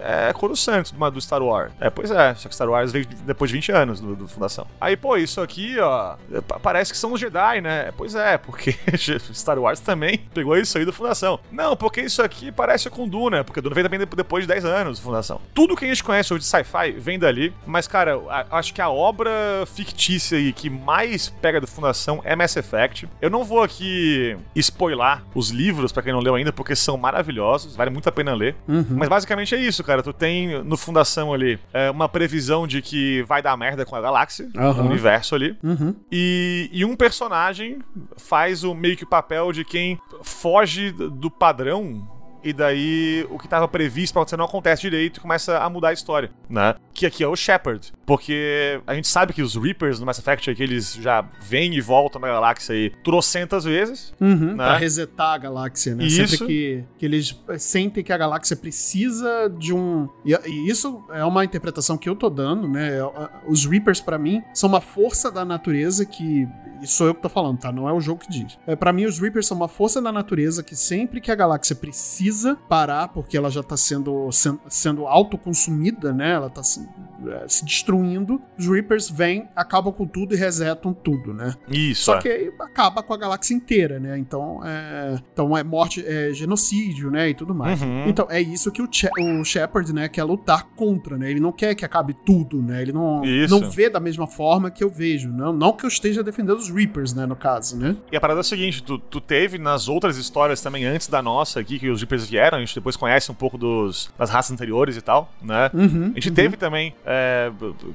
é, é Coruscant do, do Star Wars. É, pois é, só que Star Wars veio depois de 20 anos do, do Fundação. Aí, pô, isso aqui, ó, é, pa- parece que são os Jedi, né? Pois é, porque Star Wars também pegou isso aí do Fundação. Não, porque isso aqui parece com Duna, porque Duna veio também de- depois de 10 anos do Fundação. Tudo que a gente conhece hoje de sci-fi vem dali, mas, cara, a- acho que a obra fictícia aí que mais pega do Fundação é Mass Effect. Eu não vou aqui spoiler os livros pra quem não leu ainda, porque são maravilhosos, vale muito a pena ler. Mas basicamente é isso, cara. Tu tem no Fundação ali é, uma previsão de que vai dar merda com a galáxia, Aham. o universo ali. Uhum. E, e um personagem faz o meio que o papel de quem foge do padrão verão e daí o que tava previsto pra acontecer não acontece direito e começa a mudar a história, né? Que aqui é o Shepard. Porque a gente sabe que os Reapers no Mass Effect aqui, eles já vêm e voltam na galáxia aí trocentas vezes. Uhum, Né? Pra resetar a galáxia, né? Isso. Sempre que, que eles sentem que a galáxia precisa de um. E, e isso é uma interpretação que eu tô dando, né? Os Reapers, pra mim, são uma força da natureza que. Isso sou eu que tô falando, tá? Não é o jogo que diz. É, para mim, os Reapers são uma força da natureza que sempre que a galáxia precisa parar, porque ela já tá sendo, sen- sendo autoconsumida, né? Ela tá se, é, se destruindo, os Reapers vêm, acabam com tudo e resetam tudo, né? Isso. Só é. que aí acaba com a galáxia inteira, né? Então é, então é morte, é genocídio, né? E tudo mais. Uhum. Então é isso que o, Che- o Shepard, né, quer lutar contra, né? Ele não quer que acabe tudo, né? Ele não, Isso. não vê da mesma forma que eu vejo. Não, não que eu esteja defendendo os Reapers, né? No caso, né? E a parada é a seguinte, tu, tu teve nas outras histórias também, antes da nossa aqui, que os Reapers vieram, a gente depois conhece um pouco dos, das raças anteriores e tal, né? Uhum, A gente teve também é,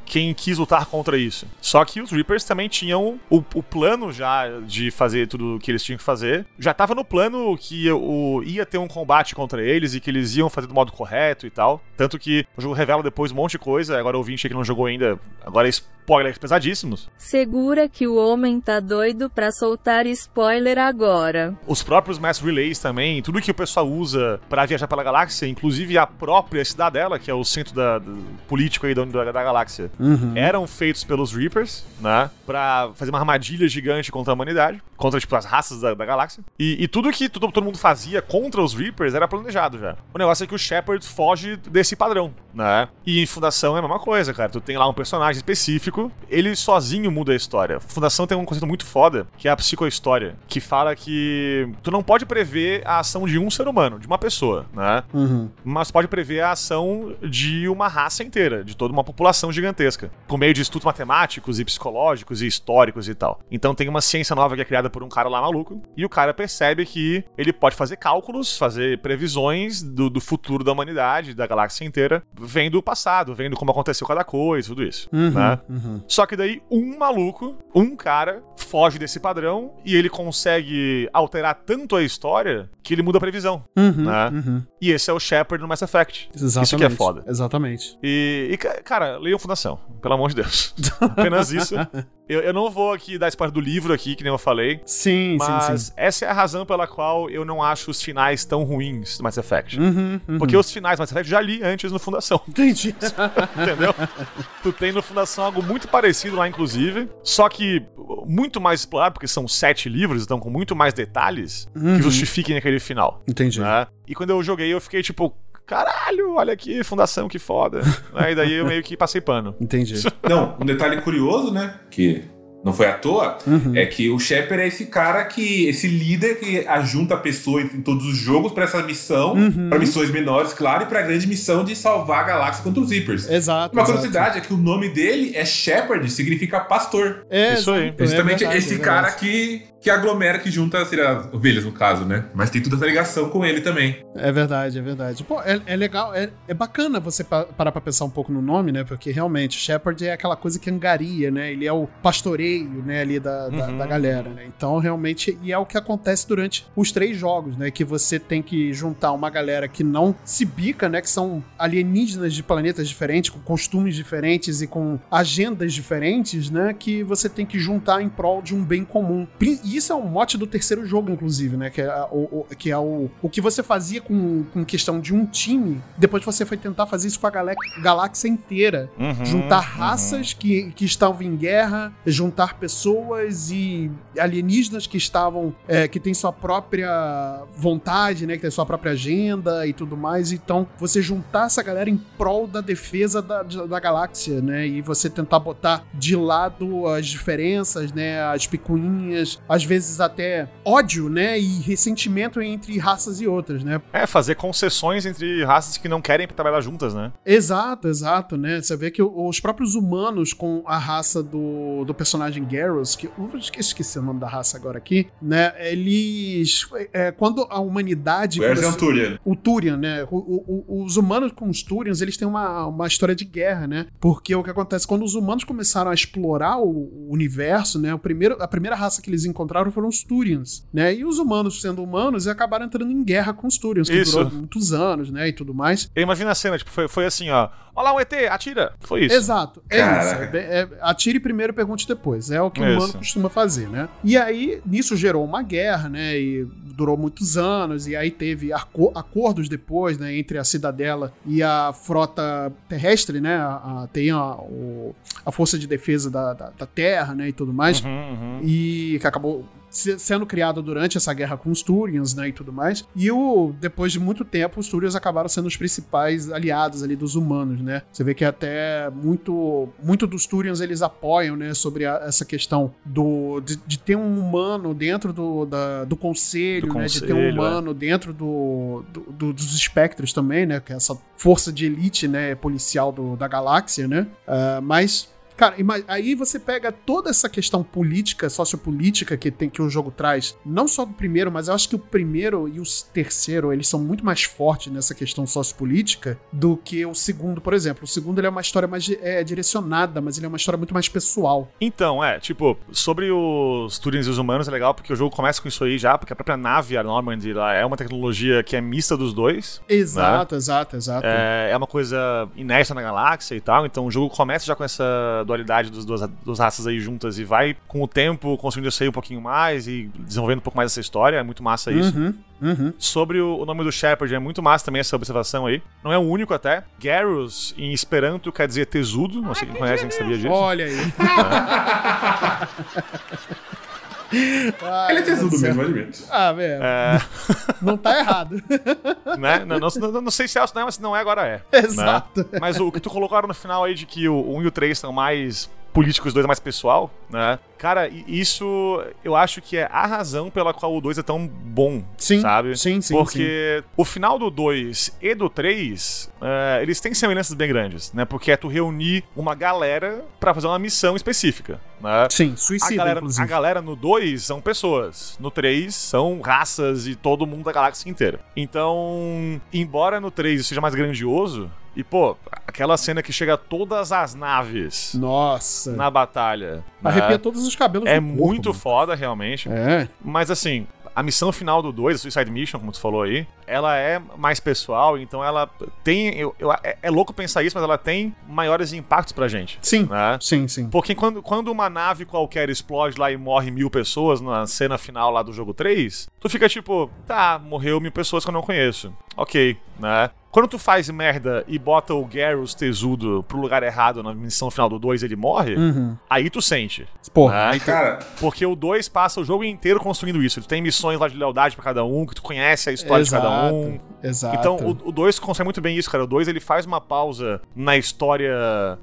quem quis lutar contra isso. Só que os Reapers também tinham o, o plano já de fazer tudo o que eles tinham que fazer. Já tava no plano que o, ia ter um combate contra eles e que eles iam fazer do modo correto e tal. Tanto que o jogo revela depois um monte de coisa. Agora o ouvinte que não jogou ainda, agora é spoilers pesadíssimos. Segura que o homem tá doido pra soltar spoiler agora. Os próprios Mass Relays também, tudo que o pessoal usa pra viajar pela galáxia, inclusive a própria cidadela, que é o centro da, do- político aí da, da, da galáxia, Uhum. eram feitos pelos Reapers, né? Pra fazer uma armadilha gigante contra a humanidade, contra, tipo, as raças da, da galáxia. E, e tudo que todo, todo mundo fazia contra os Reapers era planejado já. O negócio é que o Shepard foge desse padrão, né? E em Fundação é a mesma coisa, cara. Tu tem lá um personagem específico, ele sozinho muda a história. Fundação tem um conceito muito foda, que é a psicohistória, que fala que tu não pode prever a ação de um ser humano, de uma pessoa, né? Uhum. mas pode prever a ação de uma raça inteira, de toda uma população gigantesca, por meio de estudos matemáticos e psicológicos e históricos e tal. Então tem uma ciência nova que é criada por um cara lá maluco, e o cara percebe que ele pode fazer cálculos, fazer previsões do, do futuro da humanidade, da galáxia inteira, vendo o passado, vendo como aconteceu cada coisa, tudo isso, Uhum. né? Uhum. Só que daí um maluco, um cara, foge desse padrão e ele consegue alterar tanto a história que ele muda a previsão. Uhum. Né? Uhum. E esse é o Shepard no Mass Effect. Exatamente. Isso que é foda. Exatamente. E, e, ca- cara, leiam Fundação, pelo amor de Deus. Apenas isso. Eu, eu não vou aqui dar spoiler do livro aqui, que nem eu falei. Sim, Mas sim, sim. essa é a razão pela qual eu não acho os finais tão ruins do Mass Effect. Uhum, uhum. Porque os finais do Mass Effect eu já li antes no Fundação. Entendi. Entendeu? tu tem no Fundação algo muito parecido lá, inclusive. Só que muito mais explorado, porque são sete livros, então com muito mais detalhes Uhum. que justifiquem aquele final. Entendi. né? E quando eu joguei, eu fiquei tipo, caralho, olha aqui, Fundação, que foda. Aí daí eu meio que passei pano. Entendi. Não, um detalhe curioso, né? Que não foi à toa, Uhum. é que o Shepard é esse cara que. esse líder que ajunta pessoas em todos os jogos pra essa missão, Uhum. pra missões menores, claro, e pra grande missão de salvar a galáxia contra os Reapers. Exato. Uma exato. curiosidade é que o nome dele é Shepard, significa pastor. É, Isso aí. exato, É justamente verdade, esse é cara verdade. que, que aglomera, que junta seria as ovelhas, no caso, né? Mas tem toda essa ligação com ele também. É verdade, é verdade. Pô, é, é legal, é, é bacana você pa- parar pra pensar um pouco no nome, né? Porque realmente, Shepard é aquela coisa que angaria, né? Ele é o pastoreio, né, ali da, da, Uhum. da galera, né? Então, realmente, e é o que acontece durante os três jogos, né? Que você tem que juntar uma galera que não se bica, né? Que são alienígenas de planetas diferentes, com costumes diferentes e com agendas diferentes, né? Que você tem que juntar em prol de um bem comum. E isso é um mote do terceiro jogo, inclusive, né? Que é, o, o- que é o, o que você fazia com, com questão de um time, depois você foi tentar fazer isso com a galé- galáxia inteira. Uhum, Juntar uhum. raças que, que estavam em guerra, juntar pessoas e alienígenas que estavam. é, que têm sua própria vontade, né? Que tem sua própria agenda e tudo mais. Então, você juntar essa galera em prol da defesa da, da galáxia, né? E você tentar botar de lado as diferenças, né? As picuinhas, às vezes até ódio, né? E ressentimento entre raças e outras, né? É, fazer concessões entre raças que não querem trabalhar juntas, né? Exato, exato, né? Você vê que o- os próprios humanos com a raça do, do personagem Garrus, que eu esqueci, esqueci o nome da raça agora aqui, né? Eles. é, quando a humanidade. O Erz é um começou- Turian. o Turian, né? O- o- o- os humanos com os Turians, eles têm uma, uma história de guerra, né? Porque o que acontece, quando os humanos começaram a explorar o, o universo, né? O primeiro, a primeira raça que eles encontraram encontraram foram os Turians, né? E os humanos, sendo humanos, acabaram entrando em guerra com os Turians, que Isso. durou muitos anos, né? E tudo mais. Eu imagino a cena, tipo, foi, foi assim, ó. Olha lá um ET, atira. Foi isso. Exato, é Caraca. isso. É, é- atire primeiro e pergunte depois. É o que o Isso. humano costuma fazer, né? E aí, nisso gerou uma guerra, né? E durou muitos anos. E aí teve aco- acordos depois, né? Entre a Cidadela e a frota terrestre, né? A, a- tem a, o- a Força de Defesa da, da, da Terra, né? E tudo mais. Uhum, uhum. E que acabou sendo criado durante essa guerra com os Turians, né, e tudo mais. E o depois de muito tempo, os Turians acabaram sendo os principais aliados ali dos humanos, né? Você vê que até muito muito dos Turians eles apoiam, né, sobre a- essa questão do de, de ter um humano dentro do, da- do conselho, Do né, de ter um é. humano dentro do, do- do- dos espectros também, né, que é essa força de elite, né, policial do- da galáxia, né? Ah, mas Cara, aí você pega toda essa questão política, sociopolítica que tem que o jogo traz, não só do primeiro, mas eu acho que o primeiro e o terceiro, eles são muito mais fortes nessa questão sociopolítica do que o segundo, por exemplo. O segundo ele é uma história mais é, direcionada, mas ele é uma história muito mais pessoal. Então, é, tipo, sobre os Turians e os humanos é legal porque o jogo começa com isso aí já, porque a própria nave, a Normandy, lá é uma tecnologia que é mista dos dois. Exato, exato, exato. É, é uma coisa inédita na galáxia e tal, então o jogo começa já com essa dualidade dos duas, duas raças aí juntas e vai, com o tempo, construindo isso aí um pouquinho mais e desenvolvendo um pouco mais essa história. É muito massa isso. Uhum, uhum. Sobre o, o nome do Shepard, é muito massa também essa observação aí. Não é o único até. Garrus, em Esperanto, quer dizer tesudo. Não sei quem conhece, quem sabia disso. Olha aí. Ai, Ele é tesudo mesmo, eu admito. Ah, velho, É, não tá errado. né? não, não, não- não sei se é, não é, mas se não é, agora é. Exato. Né? Mas o que tu colocaram no final aí de que o 1 e o 3 são mais políticos, os dois é mais pessoal, né? Cara, isso eu acho que é a razão pela qual o 2 é tão bom, Sim, sabe? sim, sim, Porque o final do 2 e do 3, é, eles têm semelhanças bem grandes, né? Porque é tu reunir uma galera pra fazer uma missão específica, né? Sim, A suicida, galera, inclusive. a galera no 2 são pessoas. No 3 são raças e todo mundo da galáxia inteira. Então, embora no 3 seja mais grandioso, e pô, aquela cena que chega todas as naves Nossa. na batalha. né? Arrepia todos os cabelos É corpo, muito mano. foda, realmente. É. Mas assim, a missão final do 2, a Suicide Mission, como tu falou aí, ela é mais pessoal, então ela tem. eu- eu- é, é louco pensar isso, mas ela tem maiores impactos pra gente. Sim. Né? Sim, sim. Porque quando, quando uma nave qualquer explode lá e morre mil pessoas na cena final lá do jogo 3, tu fica tipo, tá, morreu mil pessoas que eu não conheço. Ok, né? Quando tu faz merda e bota o Garrus tesudo pro lugar errado na missão final do 2 ele morre, Uhum. aí tu sente. Porra. né? Cara, Porque o 2 passa o jogo inteiro construindo isso. Ele tem missões lá de lealdade pra cada um, que tu conhece a história de cada um. Exato. Então, o 2 consegue muito bem isso, cara. O 2 ele faz uma pausa na história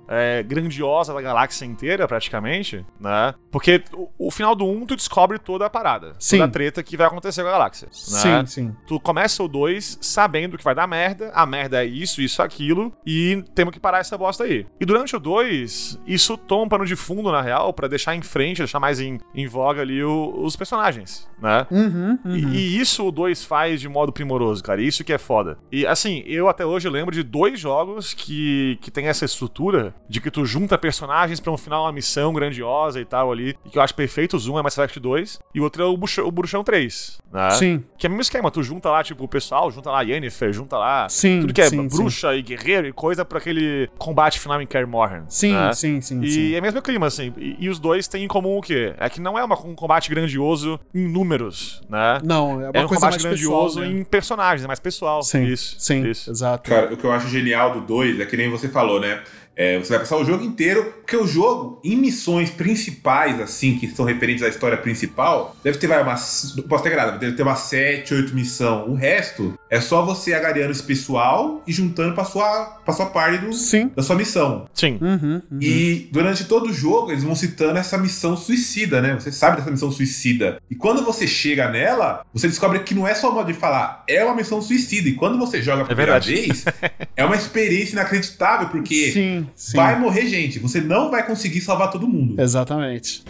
é, grandiosa da galáxia inteira, praticamente, né? Porque o, o final do 1 um, tu descobre toda a parada. Sim. Toda a treta que vai acontecer com a galáxia. Sim, Né? sim. Tu começa o 2 sabendo que vai dar merda, a merda é isso, isso, aquilo, e temos que parar essa bosta aí. E durante o 2, isso toma um pano de fundo, na real, pra deixar em frente, deixar mais em, em voga ali o- os personagens, né? Uhum, uhum. E, e isso o 2 faz de modo primoroso, cara. Isso que é foda. E assim, eu até hoje lembro de dois jogos que, que tem essa estrutura de que tu junta personagens pra um final, uma missão grandiosa e tal ali. E que eu acho perfeito. Um é Mass Effect 2 e o outro é o, Bruxão, o Bruxão 3. Né? Sim, Que é o mesmo esquema, tu junta lá, tipo, o pessoal, junta lá a Yennefer, junta lá Sim, tudo que é sim, bruxa e guerreiro e coisa pra aquele combate final em Kaer Morhen. sim, né? sim, sim, E sim. é o mesmo clima, assim. E, e os dois têm em comum o quê? É que não é uma- um combate grandioso em números, né? Não, é uma É um coisa combate mais grandioso pessoal, né? em personagens, é mais pessoal. Sim, Isso. sim, Isso. exato. Cara, o que eu acho genial do 2 é que nem você falou, né? É, você vai passar o jogo inteiro, porque o jogo, em missões principais, assim, que são referentes à história principal, deve ter, vai, umas. Posso ter enganado, deve ter umas 7, 8 missões. O resto é só você agariando esse pessoal e juntando pra sua, pra sua parte do, Sim. da sua missão. Sim. Uhum, uhum. E durante todo o jogo, eles vão citando essa missão suicida, né? Você sabe dessa missão suicida. E quando você chega nela, você descobre que não é só modo de falar, é uma missão suicida. E quando você joga a primeira verdade. vez, é uma experiência inacreditável, porque Sim, sim. vai morrer gente. Você não vai conseguir salvar todo mundo. Exatamente.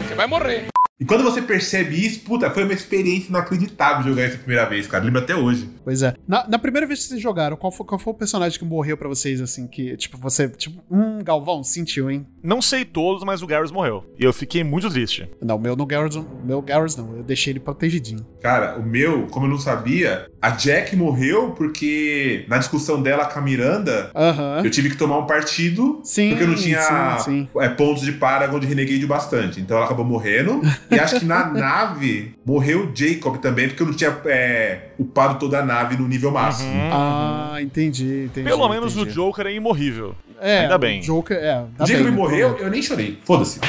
E quando você percebe isso, puta, foi uma experiência inacreditável jogar essa primeira vez, cara. Lembra até hoje. Pois é. Na, na primeira vez que vocês jogaram, qual foi, qual foi o personagem que morreu pra vocês, assim, que, tipo, você, tipo, hum, Galvão, sentiu, hein? Não sei todos, mas o Garrus morreu. E eu fiquei muito triste. Não, o meu no Garrus, o meu Garrus não, eu deixei ele protegidinho. Cara, o meu, como eu não sabia, a Jack morreu porque na discussão dela com a Miranda, Aham. eu tive que tomar um partido Sim, porque eu não tinha sim, sim. é, pontos de Paragon de Renegade bastante. Então ela acabou morrendo. e acho que na nave morreu o Jacob também, porque eu não tinha é, upado toda a nave no nível máximo. Uhum. Ah, entendi, entendi. Pelo menos entendi. o Joker é imorrível. É, ainda bem. O Joker, é. O Jacob bem, né, morreu, eu nem chorei. Foda-se.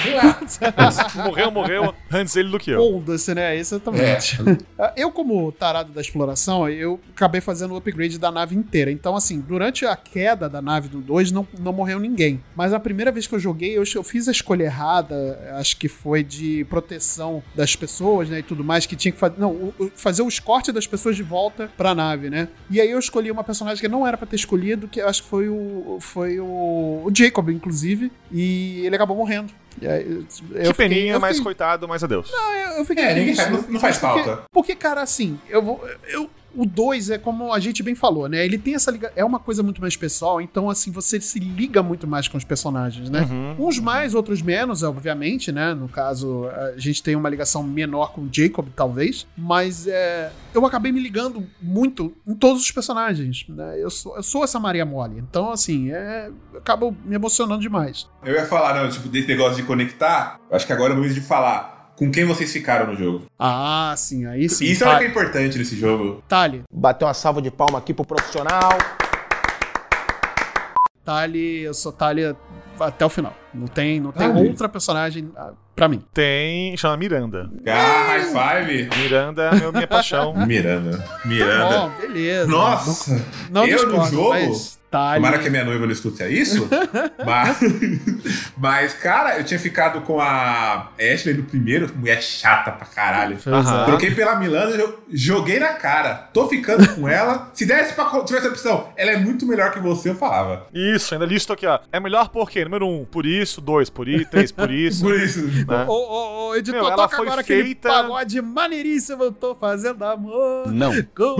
morreu, morreu antes ele do que eu. Foda-se, né? Exatamente. Ah, Eu, como tarado da exploração, eu acabei fazendo o upgrade da nave inteira. Então, assim, durante a queda da nave do 2, não, não morreu ninguém. Mas a primeira vez que eu joguei, eu, eu fiz a escolha errada, acho que foi de proteção das pessoas, né? E tudo mais, que tinha que fazer. Não, o- o- fazer o escorte das pessoas de volta pra nave, né? E aí eu escolhi uma personagem que não era pra ter escolhido, que eu acho que foi o. Foi o, o Jacob, inclusive. E ele acabou morrendo. Aí, Que fiquei- peninha, eu mas fiquei- coitado, mas adeus. eu, eu fiquei É, triste, não- eu fiquei não faz triste porque- falta. Porque, cara, assim, eu vou. Eu, o 2 é como a gente bem falou, né? Ele tem essa liga. É uma coisa muito mais pessoal, então, assim, você se liga muito mais com os personagens, né? Uhum. Uns mais, outros menos, obviamente, né? No caso, a gente tem uma ligação menor com o Jacob, talvez. Mas é, eu acabei me ligando muito em todos os personagens, né? Eu sou, eu sou essa Maria Mole. Então, assim, é, eu acabo me emocionando demais. Eu ia falar, não, tipo, desse negócio de conectar. Acho que agora é o momento de falar com quem vocês ficaram no jogo. Ah, sim, aí sim. Isso é o Ta- que é importante nesse jogo. Tali, Bater uma salva de palma aqui pro profissional. Tali, eu sou Tali até o final. Não tem, não tem outra personagem ah, pra mim. Tem. chama Miranda. Ah, high five. Miranda é minha paixão. Miranda. Miranda. Bom, beleza. Nossa! Não, não eu no discordo, jogo? mas Tali. Tomara que a minha noiva não escute isso. mas, mas, cara, eu tinha ficado com a Ashley no primeiro, mulher chata pra caralho. É. Aham. Troquei pela Milana, jo- joguei na cara. Tô ficando com ela. Se desse pra tivesse a opção, ela é muito melhor que você, eu falava. Isso, ainda listo aqui, ó. É melhor por quê? Número um, por isso. Dois, por isso. Três, por isso. Por isso. né? Ô, ô, ô, editor, Meu, ela toca foi agora feita- aquele pagode maneiríssimo. Eu tô fazendo amor Não. com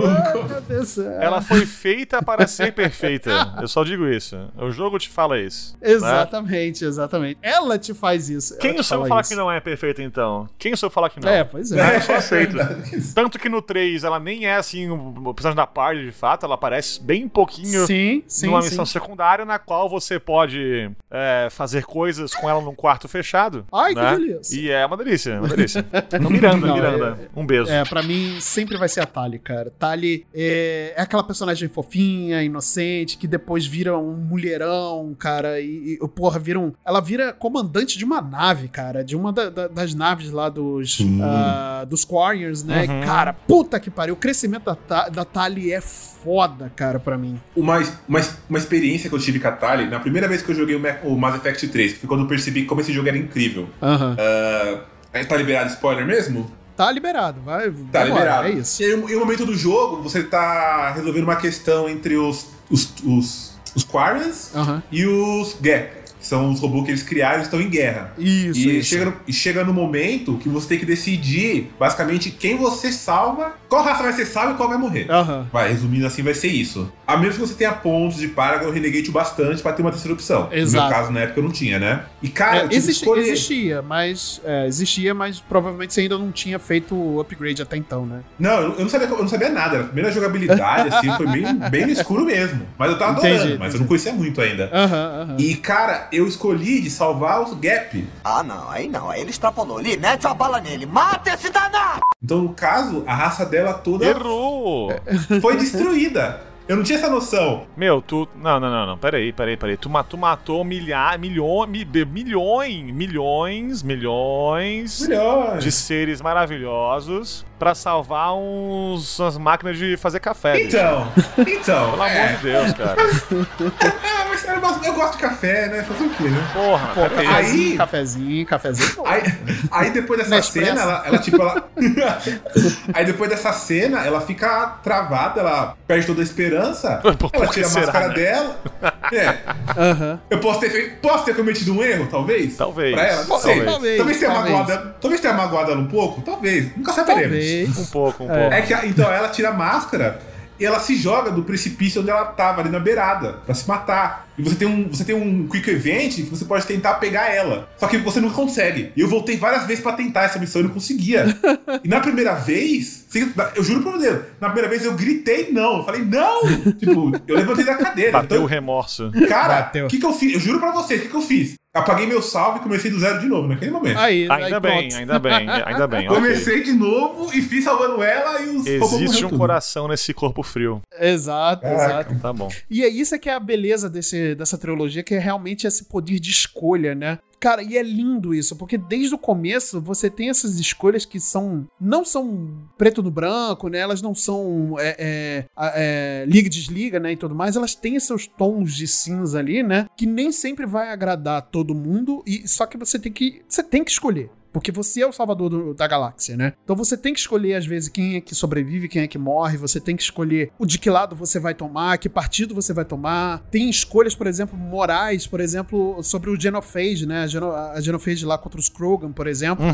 a pessoa. Ela foi feita para ser perfeita. Eu só digo isso. O jogo te fala isso. né? Exatamente, exatamente. Ela te faz isso. Quem o senhor fala falar isso. que não é perfeita, então? Quem o senhor falar que não? É, pois é. Ah, eu só aceito. Tanto que no 3 ela nem é assim o personagem da parte de fato, ela aparece bem pouquinho Sim, sim, numa sim. missão secundária na qual você pode é, fazer coisas com ela num quarto fechado. Ai, que né? delícia. E é uma delícia, é uma delícia. Então, Miranda, Não, Miranda. Um beijo. É, pra mim sempre vai ser a Tali, cara. Tali é, é aquela personagem fofinha, inocente, que depois vira um mulherão, cara, e, e porra, vira um. Ela vira comandante de uma nave, cara, de uma da- da- das naves lá dos. Ah, dos Quarriors, né? Uhum. Cara, puta que pariu. O crescimento da, Ta- da Tali é foda, cara, pra mim. Uma, uma, uma experiência que eu tive com a Tali, na primeira vez que eu joguei o, Ma- o Mass Effect 3, que foi quando eu percebi como esse jogo era incrível. Aham. Ah, tá liberado spoiler mesmo? Tá liberado, vai. Tá liberado. É isso. E aí, em um momento do jogo, você tá resolvendo uma questão entre os, os, os, os Quarians Aham. e os que são os robôs que eles criaram estão em guerra. Isso, E isso. chega, no, e chega no momento que você tem que decidir, basicamente, quem você salva, qual raça vai ser salva e qual vai morrer. Aham. Vai, resumindo assim, vai ser isso. A menos que você tenha pontos de Paragon Renegade o bastante pra ter uma terceira opção. No Exato. meu caso, na época, eu não tinha, né? E, cara, É, existi- escolher. existia, mas é, existia, mas provavelmente você ainda não tinha feito o upgrade até então, né? Não, eu eu não sabia, eu não sabia nada. A primeira jogabilidade, assim, foi bem, bem no escuro mesmo. Mas eu tava adorando, Entendi, mas eu não conhecia muito ainda. Aham, aham. E, cara, eu escolhi de salvar os Gap. Ah, não, aí não, aí ele extrapolou ali, mete a bala nele, mata esse danado! Então, no caso, a raça dela toda Errou! foi destruída. Eu não tinha essa noção. Meu, tu. Não, não, não, não. Peraí, peraí, peraí. Tu, tu matou milhares, milhões, milhões, milhões, milhões Milhões. de seres maravilhosos pra salvar uns, umas máquinas de fazer café. bicho. Então, então. Pelo é. amor de Deus, cara. Ah, mas eu gosto, eu gosto de café, né? Fazer o quê, né? Porra, Pô, cafezinho, Aí- cafezinho, cafezinho. Aí, aí depois dessa Nespresso. cena, ela, ela tipo, ela. aí depois dessa cena, ela fica travada, ela perde toda a esperança. Por- por ela tira a será, máscara né? dela. É. Aham. Eu posso ter feito. Posso ter cometido um erro, talvez? Talvez. Pra ela? Não Talvez. sei. Talvez, Talvez tenha talvez. magoado. Talvez tenha magoado ela um pouco? Talvez. Nunca saberemos. Talvez. Um pouco, um É. pouco. É que então ela tira a máscara e ela se joga do precipício onde ela tava, ali na beirada, pra se matar. E você tem um, você tem um quick event que você pode tentar pegar ela. Só que você não consegue. E eu voltei várias vezes pra tentar essa missão e não conseguia. e na primeira vez, eu juro pra você, na primeira vez eu gritei não. Eu falei, não! tipo, eu levantei da cadeira. Bateu o Então, remorso. cara, o que, que eu fiz? Eu juro pra vocês, o que, que eu fiz? Apaguei meu salve e comecei do zero de novo naquele momento. Aí, aí Ainda bem, pronto. ainda bem, ainda bem. Comecei de novo e fiz salvando ela e os robôs Existe um tudo. coração nesse corpo frio. Exato, Caraca. exato. Tá bom. E é isso que é a beleza desse, dessa trilogia, que é realmente esse poder de escolha, né? Cara, e é lindo isso, porque desde o começo você tem essas escolhas que são. não são preto no branco, né? Elas não são é, é, é, liga e desliga, né? E tudo mais. Elas têm seus tons de cinza ali, né? Que nem sempre vai agradar todo mundo, e só que você tem que. Você tem que escolher. Porque você é o salvador do- da galáxia, né? Então você tem que escolher, às vezes, quem é que sobrevive, quem é que morre. Você tem que escolher o de que lado você vai tomar, que partido você vai tomar. Tem escolhas, por exemplo, morais, por exemplo, sobre o Genophage, né? A, Geno, a Genophage lá contra os Krogan, por exemplo.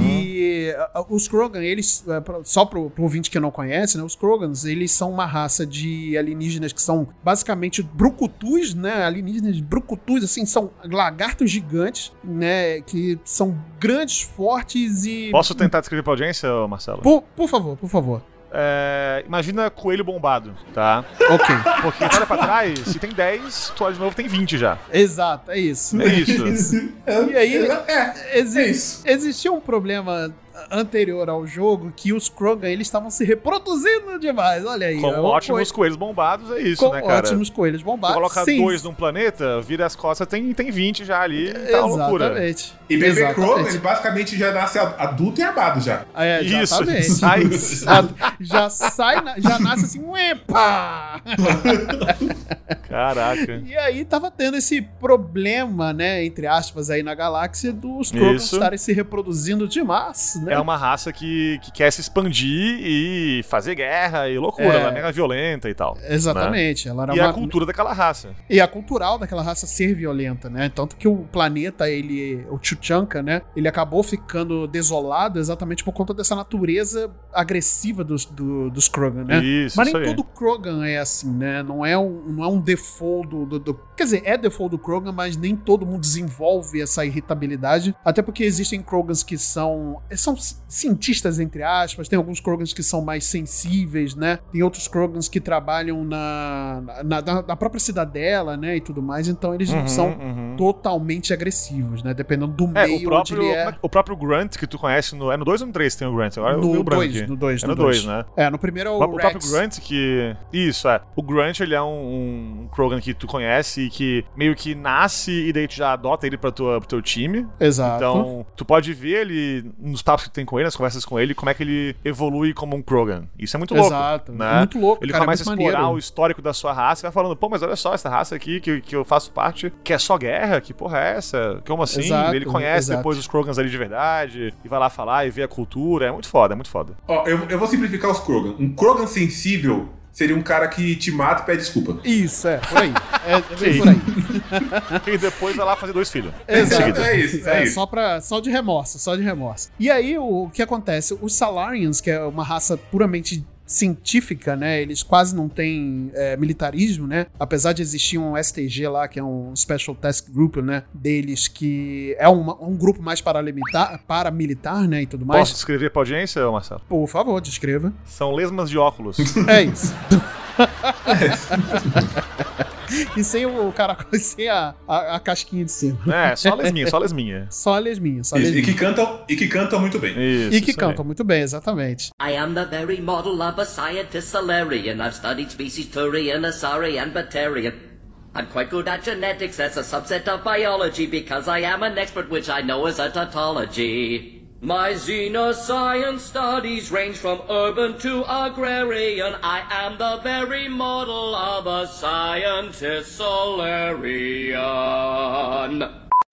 Que uh, os Krogan, eles, pra- só pro, pro ouvinte que não conhece, né? Os Krogans, eles são uma raça de alienígenas que são basicamente brucutus, né? Alienígenas brucutus, assim, são lagartos gigantes, né? Que são grandes, fortes e. Posso tentar descrever pra audiência, Marcelo? Por, por favor, por favor. É, imagina coelho bombado, tá? Ok. Porque olha pra trás, se tem 10, tu olha de novo, tem 20 já. Exato, é isso. É isso. E aí, É, exi- é isso. existia um problema anterior ao jogo que os Krogan eles estavam se reproduzindo demais. Olha aí. Com ó, ótimos coi- coelhos bombados, é isso, com né, cara? ótimos coelhos bombados. coloca Sim, dois num planeta, vira as costas, tem, tem 20 já ali, tá uma loucura. Exatamente. E bebê Exatamente. Krogan, ele basicamente já nasce adulto e armado já. É, Isso, exatamente. sai- Exato. já sai, já nasce assim, uepa! Caraca. E aí tava tendo esse problema, né, entre aspas, aí na galáxia dos Krogan Isso. estarem se reproduzindo demais, né? É uma raça que, que quer se expandir e fazer guerra e loucura, É. ela é mega violenta e tal. Exatamente. Ela era E uma... a cultura daquela raça. E a cultural daquela raça ser violenta, né? Tanto que o planeta, ele, o Chuchanka, né? Ele acabou ficando desolado exatamente por conta dessa natureza agressiva dos, do- dos Krogan, né? Isso, Mas isso nem aí. todo Krogan é assim, né? Não é um, não é um default do, do- do- Quer dizer, é default do Krogan, mas nem todo mundo desenvolve essa irritabilidade. Até porque existem Krogans que são. São ci- cientistas, entre aspas. Tem alguns Krogans que são mais sensíveis, né? Tem outros Krogans que trabalham na, na, na- própria cidadela, né? E tudo mais. Então eles não Uhum, são uhum. totalmente agressivos, né? Dependendo do É, meio o próprio, onde ele é. o próprio Grunt que tu conhece no. É no 2 ou no 3 que tem o Grunt? Agora No o branco 2, aqui. no 2, É no no 2, 2. né? É, no primeiro é o, O próprio Rex. Grunt que. Isso, é. O Grunt, ele é um, um Krogan que tu conhece e que meio que nasce e daí tu já adota ele pra tua, pro teu time. Exato. Então, tu pode ver ele nos papos que tu tem com ele, nas conversas com ele, como é que ele evolui como um Krogan. Isso é muito louco. Exato. Né? É muito louco, Ele cara, é começa a muito explorar maneiro. o histórico da sua raça e vai falando, pô, mas olha só essa raça aqui que, que eu faço parte, que é só guerra, que porra é essa? Como assim? Exato, ele conhece exato. depois os Krogans ali de verdade, e vai lá falar e vê a cultura. É muito foda, é muito foda. Ó, eu, eu vou simplificar os Krogan. Um Krogan sensível seria um cara que te mata e pede desculpa. Isso, é, por aí. É, é por aí. E depois vai lá fazer dois filhos. Exato. É isso, é, É, isso. só, pra, só de remorso, só de remorso. E aí, o, o que acontece? Os Salarians, que é uma raça puramente científica, né? Eles quase não têm é, militarismo, né? Apesar de existir um STG lá, que é um Special Task Group, né? Deles, que é uma- um grupo mais paramilitar, paramilitar, né? E tudo mais. Posso descrever pra audiência, Marcelo? Por favor, descreva. São lesmas de óculos. É isso. e sem o cara, sem a, a, a casquinha de cima. é, só lesminha, só lesminha. Só a lesminha, só a Isso, E lesminha. que cantam, e que cantam muito bem. Isso, E que aí. cantam muito bem, exatamente. I am the very model of a scientist Solarian. I've studied species Turian, Asari, and Batarian. I'm quite good at genetics as a subset of biology because I am an expert which I know is a tautology. My xenoscience studies range from urban to agrarian. I am the very model of a scientist Solarian.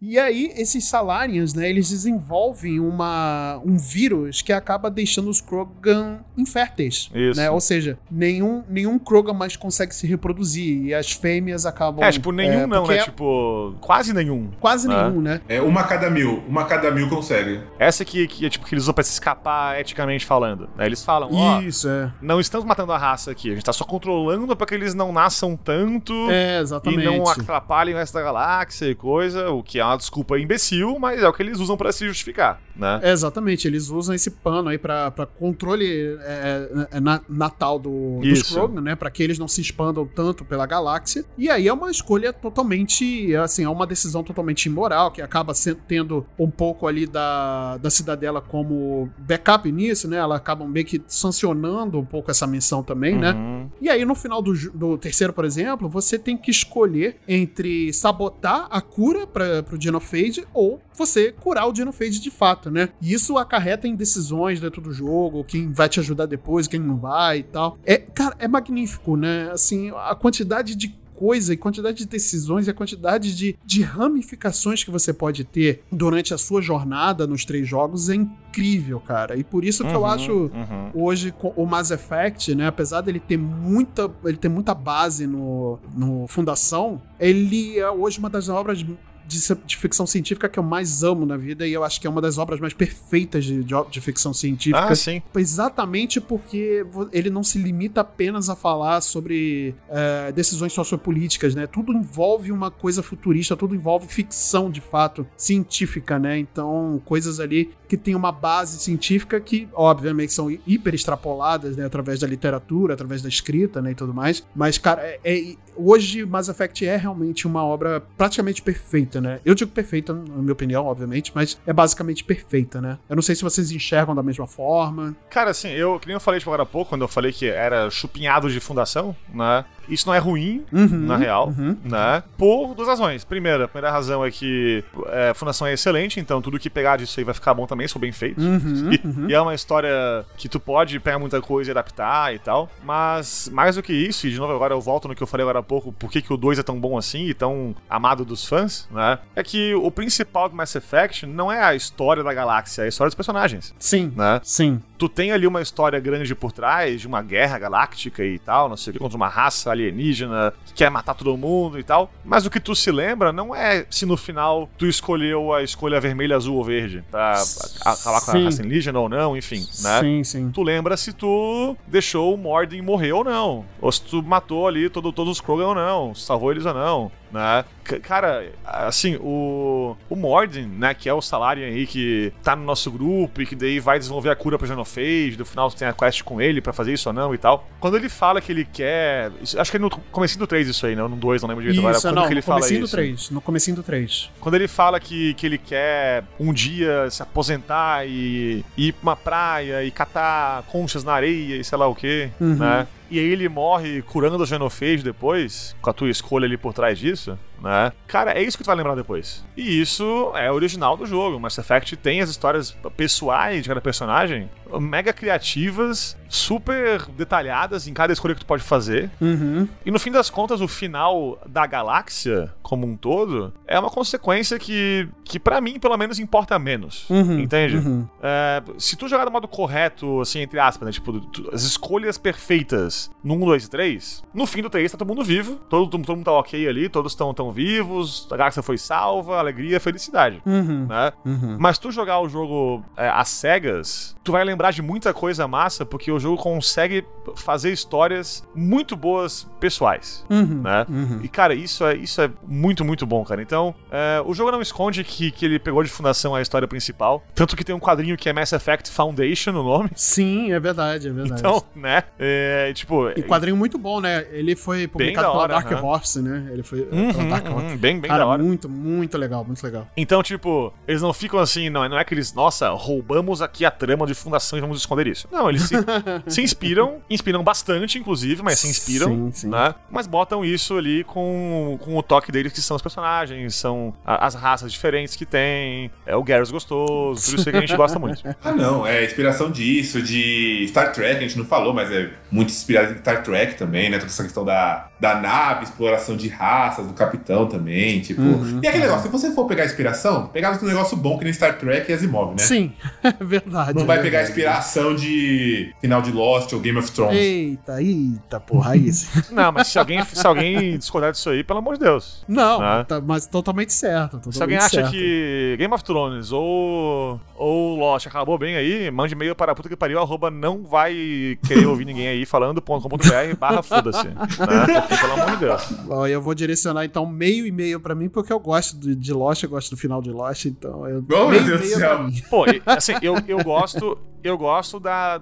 E aí, esses Salarians, né, eles desenvolvem uma, um vírus que acaba deixando os Krogan inférteis. Isso. Né? Ou seja, nenhum, nenhum Krogan mais consegue se reproduzir e as fêmeas acabam... É, tipo, nenhum não, porque né? é Tipo, quase nenhum. Quase né? nenhum, né? É uma a cada mil. Uma a cada mil consegue. Essa que, que, é, tipo, que eles usam pra se escapar eticamente falando. Né? Eles falam, ó, Isso, é. não estamos matando a raça aqui, a gente tá só controlando pra que eles não nasçam tanto É, e exatamente. não atrapalhem o resto da galáxia e coisa, o que é uma desculpa imbecil, mas é o que eles usam pra se justificar, né? É, exatamente, eles usam esse pano aí pra, pra controle é, é, na- natal do. Krogan, né? Pra que eles não se expandam tanto pela galáxia. E aí é uma escolha totalmente, assim, é uma decisão totalmente imoral, que acaba se- tendo um pouco ali da, da cidadela como backup nisso, né? Ela acaba meio que sancionando um pouco essa missão também, né? Uhum. E aí, no final do, do terceiro, por exemplo, você tem que escolher entre sabotar a cura para pro Genophage ou você curar o Genophage de fato, né? E isso acarreta em decisões dentro do jogo, quem vai te ajudar depois, quem não vai e tal. É, cara, é magnífico, né? Assim, a quantidade de coisa e quantidade de decisões e a quantidade de, de ramificações que você pode ter durante a sua jornada nos três jogos é incrível, cara. E por isso que eu Uhum, acho uhum. hoje o Mass Effect, né, apesar dele ter muita, ele ter muita base no, no Fundação, ele é hoje uma das obras de, de ficção científica que eu mais amo na vida e eu acho que é uma das obras mais perfeitas de, de, de ficção científica. Ah, sim. Exatamente porque ele não se limita apenas a falar sobre é, decisões sociopolíticas, né? Tudo envolve uma coisa futurista, tudo envolve ficção de fato, científica, né? Então, coisas ali que tem uma base científica que, obviamente, são hiper extrapoladas, né? Através da literatura, através da escrita, né? E tudo mais. Mas, cara, é, é- hoje Mass Effect é realmente uma obra praticamente perfeita, né? Eu digo perfeita, na minha opinião, obviamente, mas é basicamente perfeita, né? Eu não sei se vocês enxergam da mesma forma. Cara, assim, eu, que nem eu falei tipo, agora há pouco, quando eu falei que era chupinhado de fundação, né? Isso não é ruim, Uhum, na real, uhum. né? Por duas razões. Primeira, a primeira razão é que é, a fundação é excelente, então tudo que pegar disso aí vai ficar bom também, se for bem feito. Uhum, E, uhum. e é uma história que tu pode pegar muita coisa e adaptar e tal. Mas mais do que isso, e de novo agora eu volto no que eu falei agora há pouco, por que, que o 2 é tão bom assim e tão amado dos fãs, né? É que o principal do Mass Effect não é a história da galáxia, é a história dos personagens. Sim, Né? sim. tu tem ali uma história grande por trás, de uma guerra galáctica e tal, não sei o que, contra uma raça alienígena que quer matar todo mundo e tal. Mas o que tu se lembra não é se no final tu escolheu a escolha vermelha, azul ou verde pra acabar com a raça alienígena ou não, enfim, né? Sim, sim. Tu lembra se tu deixou o Morden morrer ou não. Ou se tu matou ali todo, todos os Krogan ou não. Salvou eles ou não, né? C- cara, assim, o, o Morden, né? Que é o Salarian aí que tá no nosso grupo e que daí vai desenvolver a cura pra Genophage. No final tem a quest com ele pra fazer isso ou não e tal. Quando ele fala que ele quer. isso- acho que é no comecinho do 3 isso aí, né? No 2, não lembro direito agora. Isso, Quando não, que ele no fala comecinho do isso? 3. No comecinho do 3. Quando ele fala que, que ele quer um dia se aposentar e, ir pra uma praia e catar conchas na areia e sei lá o que, Uhum. né? E aí ele morre curando o Genophage depois, com a tua escolha ali por trás disso, né? Cara, é isso que tu vai lembrar depois. E isso é original do jogo. Mass Effect tem as histórias pessoais de cada personagem mega criativas, super detalhadas em cada escolha que tu pode fazer. Uhum. E no fim das contas, o final da galáxia, como um todo, é uma consequência que, que para mim, pelo menos, importa menos. Uhum, Entende? uhum. É, se tu jogar do modo correto, assim, entre aspas, né? Tipo, tu- as escolhas perfeitas no 1, 2 e 3, no fim do 3 tá todo mundo vivo, todo, todo, mundo tá ok ali, todos estão tão vivos, a galáxia foi salva, alegria, felicidade. Uhum. Né? Uhum. Mas tu jogar o jogo é, às cegas, tu vai lembrar de muita coisa massa, porque o jogo consegue fazer histórias muito boas pessoais. Uhum. Né? Uhum. E, cara, isso é, isso é muito, muito bom, cara. Então, é, o jogo não esconde que, que ele pegou de fundação a história principal. Tanto que tem um quadrinho que é Mass Effect Foundation no nome. Sim, é verdade, é verdade. Então, né? É, tipo. E quadrinho muito bom, né? Ele foi publicado pela hora, Dark aham. Horse, né? Ele foi Uhum, uhum, bem, bem Cara, da hora. muito, muito legal, muito legal. Então, tipo, eles não ficam assim, não, não é que eles, nossa, roubamos aqui a trama de fundação e vamos esconder isso. Não, eles se, se inspiram, inspiram bastante, inclusive, mas se inspiram, Sim, sim. né? Mas botam isso ali com, com o toque deles, que são os personagens, são a- as raças diferentes que tem, é o Garrus gostoso, tudo isso aí que a gente gosta muito. Ah, não, é inspiração disso, de Star Trek, a gente não falou, mas é muito inspirado em Star Trek também, né? Toda essa questão da, da nave, exploração de raças, do capitão. também, tipo. Uhum. e aquele negócio, se você for pegar inspiração, pegava um negócio bom que nem Star Trek e Asimov, né? Sim, é verdade. Não vai é pegar verdade. inspiração de final de Lost ou Game of Thrones. Eita, eita, porra, sim. Não, mas se alguém, se alguém discordar disso aí, pelo amor de Deus. Não, Ah. tá- mas totalmente certo. Totalmente Se alguém acha certo. que Game of Thrones ou, ou Lost acabou bem aí, mande e-mail para puta que pariu, arroba não vai querer ouvir ninguém aí falando.com.br barra foda-se. Né? Pelo amor de Deus. Ó, eu vou direcionar então meio e meio pra mim, porque eu gosto de, de Lost, eu gosto do final de Lost, então eu. Oh, meu meio e Deus do meio céu. Pô, assim, eu, eu gosto. Eu gosto da,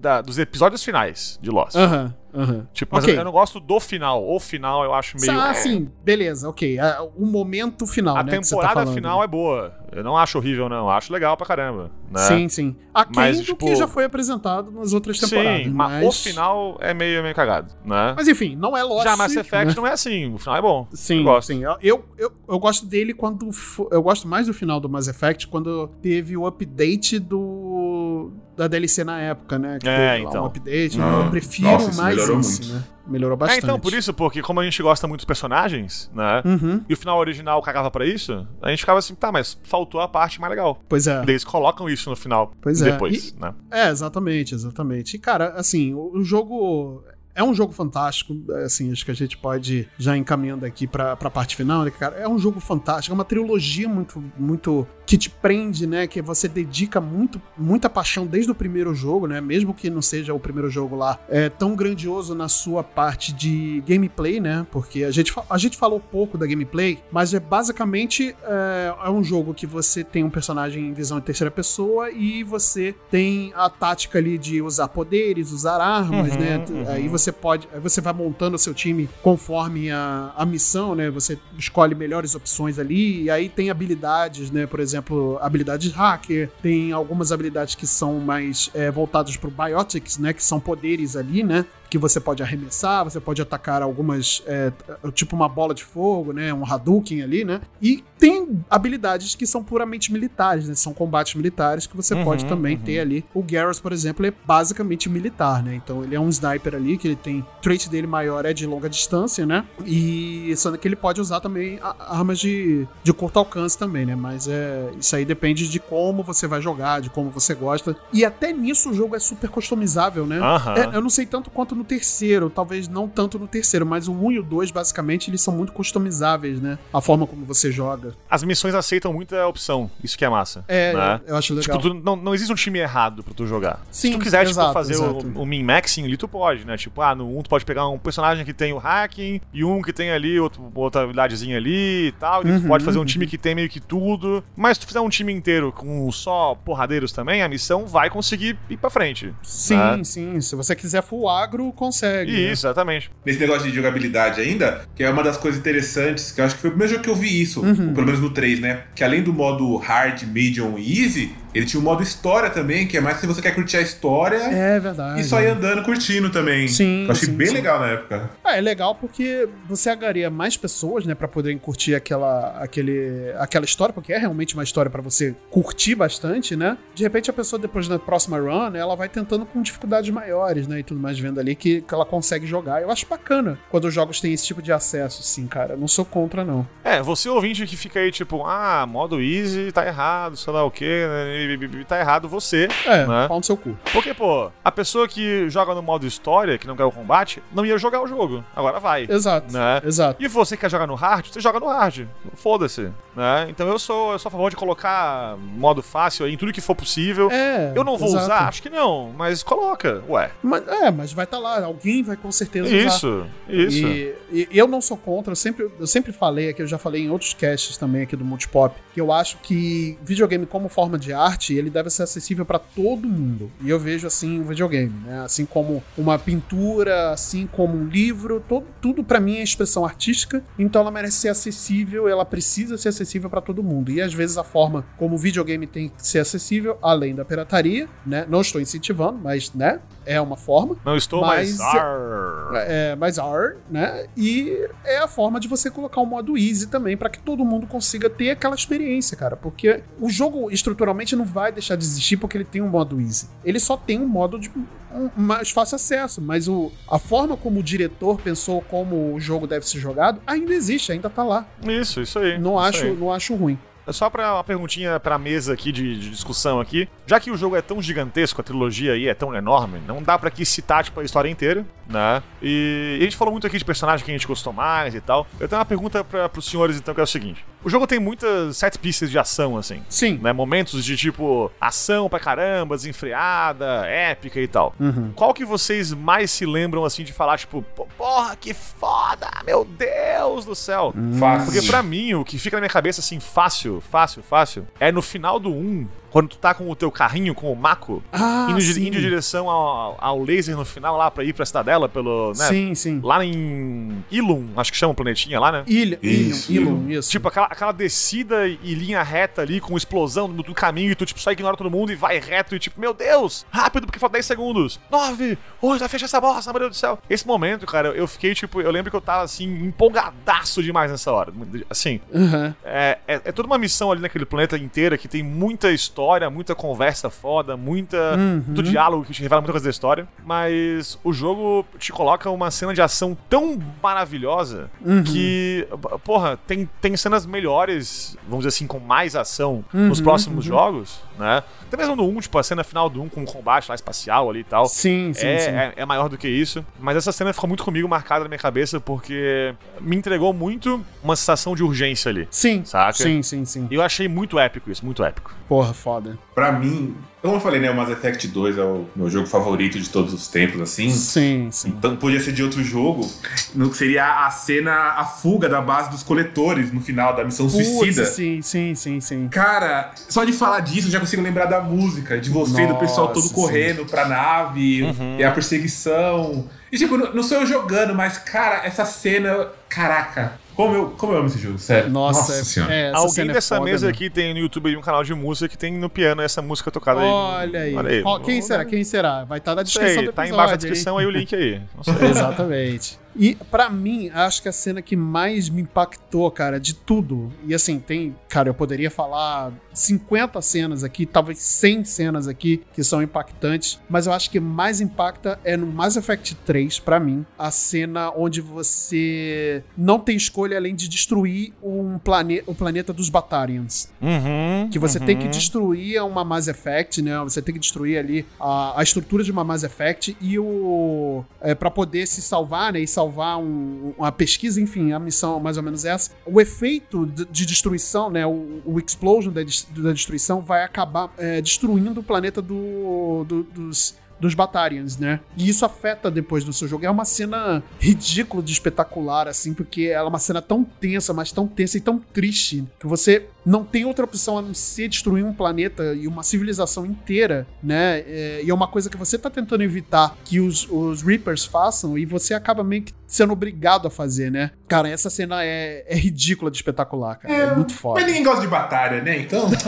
da- dos episódios finais de Lost. Aham, aham. Tipo, mas Ok. eu, eu não gosto do final. O final eu acho meio. Ah, sim, beleza, ok. Ah, O momento final, A né? tá temporada falando. final é boa. Eu não acho horrível, não. Eu acho legal pra caramba. Né? Sim, sim. Aquém Mas, do tipo- que já foi apresentado nas outras temporadas. Sim, mas... mas o final é meio, meio cagado, né? Mas enfim, não é Lost. Já Mass Effect né? não é assim. O final é bom. Sim, eu gosto. sim. Eu, eu, eu gosto dele quando. Eu gosto mais do final do Mass Effect quando teve o update do. Da DLC na época, né? Que É, teve lá então. um update. Ah, eu prefiro nossa, mais melhorou isso, muito. né? Melhorou É, bastante. então, por isso, porque como a gente gosta muito dos personagens, né? Uhum, E o final original cagava pra isso, a gente ficava assim, tá, mas faltou a parte mais legal. pois é. Eles colocam isso no final Pois é. depois, né? É, exatamente, exatamente. E, cara, assim, o, o jogo. É um jogo fantástico, assim, acho que a gente pode já encaminhando aqui pra, pra parte final, né, cara? É um jogo fantástico, é uma trilogia muito, muito que te prende, né? Que você dedica muito, muita paixão desde o primeiro jogo, né? Mesmo que não seja o primeiro jogo lá, é tão grandioso na sua parte de gameplay, né? Porque a gente, a gente falou pouco da gameplay, mas é basicamente é, é um jogo que você tem um personagem em visão em terceira pessoa e você tem a tática ali de usar poderes, usar armas, Uhum, né? uhum. Aí você pode, aí você vai montando o seu time conforme a, a missão, né? Você escolhe melhores opções ali e aí tem habilidades, né? Por exemplo, habilidades hacker, tem algumas habilidades que são mais é, voltadas pro biotics, né? Que são poderes ali, né? Que você pode arremessar, você pode atacar algumas, é, tipo uma bola de fogo, né, um Hadouken ali, né, e tem habilidades que são puramente militares, né, são combates militares que você Uhum, pode também uhum. ter ali. O Garrus, por exemplo, é basicamente militar, né, então ele é um sniper ali, que ele tem, o trait dele maior é de longa distância, né, e sendo que ele pode usar também armas de, de curto alcance também, né, mas é, isso aí depende de como você vai jogar, de como você gosta, e até nisso o jogo é super customizável, né, Aham. é, eu não sei tanto quanto no terceiro, talvez não tanto no terceiro, mas o 1 e o 2, basicamente, eles são muito customizáveis, né? A forma como você joga. As missões aceitam muita opção. Isso que é massa. É, né? eu acho Tipo, legal. tu- não, não existe um time errado pra tu jogar. Se Sim, tu quiser, tipo, exato, fazer exato. o, o min-maxing ali, tu pode, né? Tipo, ah, no 1 tu pode pegar um personagem que tem o hacking e um que tem ali outro, outra habilidadezinha ali e tal. E tu Uhum, pode fazer um time que tem meio que tudo. Mas se tu fizer um time inteiro com só porradeiros também, a missão vai conseguir ir pra frente. Sim, né? sim. Se você quiser full agro, consegue. né? Isso, exatamente. Nesse negócio de jogabilidade ainda, que é uma das coisas interessantes, que eu acho que foi o primeiro jogo que eu vi isso, Uhum. pelo menos no 3, né? Que além do modo hard, medium e easy, ele tinha o modo história também, que é mais se você quer curtir a história É verdade. e só ir andando curtindo também. Sim, Eu achei sim, bem sim. legal na época. Ah, é legal porque você agaria mais pessoas, né, Pra poderem curtir aquela, aquele, aquela história, porque é realmente uma história pra você curtir bastante, né? De repente a pessoa depois na próxima run, ela vai tentando com dificuldades maiores, né, e tudo mais vendo ali que, que ela consegue jogar. Eu acho bacana quando os jogos têm esse tipo de acesso, sim, cara. Eu Não sou contra não. É, você ouvinte que fica aí, tipo, ah, modo easy tá errado, sei lá o quê, né, tá errado você, É, né? pau no seu cu. Porque, pô, a pessoa que joga no modo história, que não quer o combate, não ia jogar o jogo. Agora vai. Exato. Né? Exato. E você que quer jogar no hard, você joga no hard. Foda-se. Né? Então eu sou, eu sou a favor de colocar modo fácil aí em tudo que for possível. É. eu não vou exato. usar? Acho que não, mas coloca. Ué. Mas, é, mas vai estar lá, alguém vai com certeza usar. Isso, isso. E, e eu não sou contra, eu sempre, eu sempre falei aqui, eu já falei em outros casts também aqui do Multipop, que eu acho que videogame como forma de arte, ele deve ser acessível pra todo mundo. E eu vejo assim o videogame, né? Assim como uma pintura, assim como um livro, todo, tudo pra mim é expressão artística, então ela merece ser acessível, ela precisa ser acessível pra todo mundo. E às vezes a forma como o videogame tem que ser acessível, além da pirataria, né? Não estou incentivando, mas, né? É uma forma. Não estou Mas- mais. Arr. É, mais R, né? E é a forma de você colocar o modo easy também, pra que todo mundo consiga ter aquela experiência, cara. Porque o jogo estruturalmente não vai deixar de existir porque ele tem um modo easy. Ele só tem um modo de um mais fácil acesso, mas o, a forma como o diretor pensou como o jogo deve ser jogado ainda existe, ainda tá lá. Isso, isso aí. Não isso acho, aí. não acho ruim. Só pra uma perguntinha pra mesa aqui de, de discussão aqui. Já que o jogo é tão gigantesco, a trilogia aí é tão enorme, não dá pra aqui citar, tipo, a história inteira, né? E, e a gente falou muito aqui de personagem que a gente gostou mais e tal. Eu tenho uma pergunta pra, pros senhores, então, que é o seguinte. O jogo tem muitas set pieces de ação, assim. Sim. Né? Momentos de, tipo, ação pra caramba, desenfreada, épica e tal. Uhum. Qual que vocês mais se lembram, assim, de falar, tipo, "Pô, porra, que foda, meu Deus do céu. Fácil. Porque pra mim, o que fica na minha cabeça, assim, fácil, fácil, fácil, é no final do 1, quando tu tá com o teu carrinho, com o Mako, Ah, indo, de- indo em direção ao, ao laser no final lá pra ir pra cidadela, pelo. Né? Sim, sim. Lá em Ilum, acho que chama o planetinha lá, né? Ilha, Isso, Ilum, Ilum. Ilum, isso. Tipo, aquela, aquela descida e linha reta ali, com explosão no, no caminho, e tu, tipo, só ignora todo mundo e vai reto, e tipo, meu Deus, rápido, porque falta 10 segundos. 9, 8, vai fechar essa bosta, meu Deus do céu. Esse momento, cara, eu fiquei, tipo, eu lembro que eu tava, assim, empolgadaço demais nessa hora. Assim, Uhum. é, é, é toda uma missão ali naquele planeta inteira que tem muita história, muita conversa foda, muita, Uhum. muito diálogo que te revela muita coisa da história. Mas o jogo te coloca uma cena de ação tão maravilhosa Uhum. que, porra, tem, tem cenas melhores, vamos dizer assim, com mais ação Uhum, nos próximos jogos, né? Até mesmo no 1, tipo, a cena final do 1 com o combate lá espacial ali e tal. Sim, sim, é, sim. é- é maior do que isso. Mas essa cena ficou muito comigo, marcada na minha cabeça, porque me entregou muito uma sensação de urgência ali. Sim, Saca? sim, sim, sim. E eu achei muito épico isso, muito épico. Porra, foda. Pra mim, como eu falei, né? O Mass Effect 2 é o meu jogo favorito de todos os tempos, assim. Sim, sim. Então podia ser de outro jogo. No que seria a cena, a fuga da base dos coletores no final da missão suicida. Putz, sim, sim, sim, sim. Cara, só de falar disso eu já consigo lembrar da música, de você e do pessoal todo Nossa, correndo pra nave, Uhum. e a perseguição. E tipo, não sou eu jogando, mas cara, essa cena, caraca, como eu, como eu amo esse jogo, sério. Nossa, é- senhora. é, essa Alguém cena é dessa foda, mesa né? aqui tem no YouTube aí um canal de música que tem no piano essa música tocada aí. Olha aí. Qual- quem será? Quem será? Vai estar na Não descrição sei, do tá embaixo da descrição aí o link aí. Não sei. Exatamente. E pra mim, acho que a cena que mais me impactou, cara, de tudo. E assim, tem, cara, eu poderia falar 50 cenas aqui, talvez 100 cenas aqui que são impactantes, mas eu acho que mais impacta é no Mass Effect 3 pra mim, a cena onde você não tem escolha além de destruir um plane o planeta dos Batarians. Uhum, Que você tem que uhum. destruir uma Mass Effect, né? Você tem que destruir ali a, a estrutura de uma Mass Effect e o. É, para poder se salvar, né? E salvar um- uma pesquisa, enfim, a missão é mais ou menos essa. O efeito de, de destruição, né? O, o explosion da, des- da destruição vai acabar é, destruindo o planeta do, do- dos. Dos Batarians, né? E isso afeta depois do seu jogo. É uma cena ridícula de espetacular, assim, porque ela é uma cena tão tensa, mas tão tensa e tão triste, que você não tem outra opção a não ser destruir um planeta e uma civilização inteira, né? É, e é uma coisa que você tá tentando evitar que os, os Reapers façam e você acaba meio que sendo obrigado a fazer, né? Cara, essa cena é, é ridícula de espetacular, cara. É, muito foda. Mas ninguém gosta de batalha, né? Então.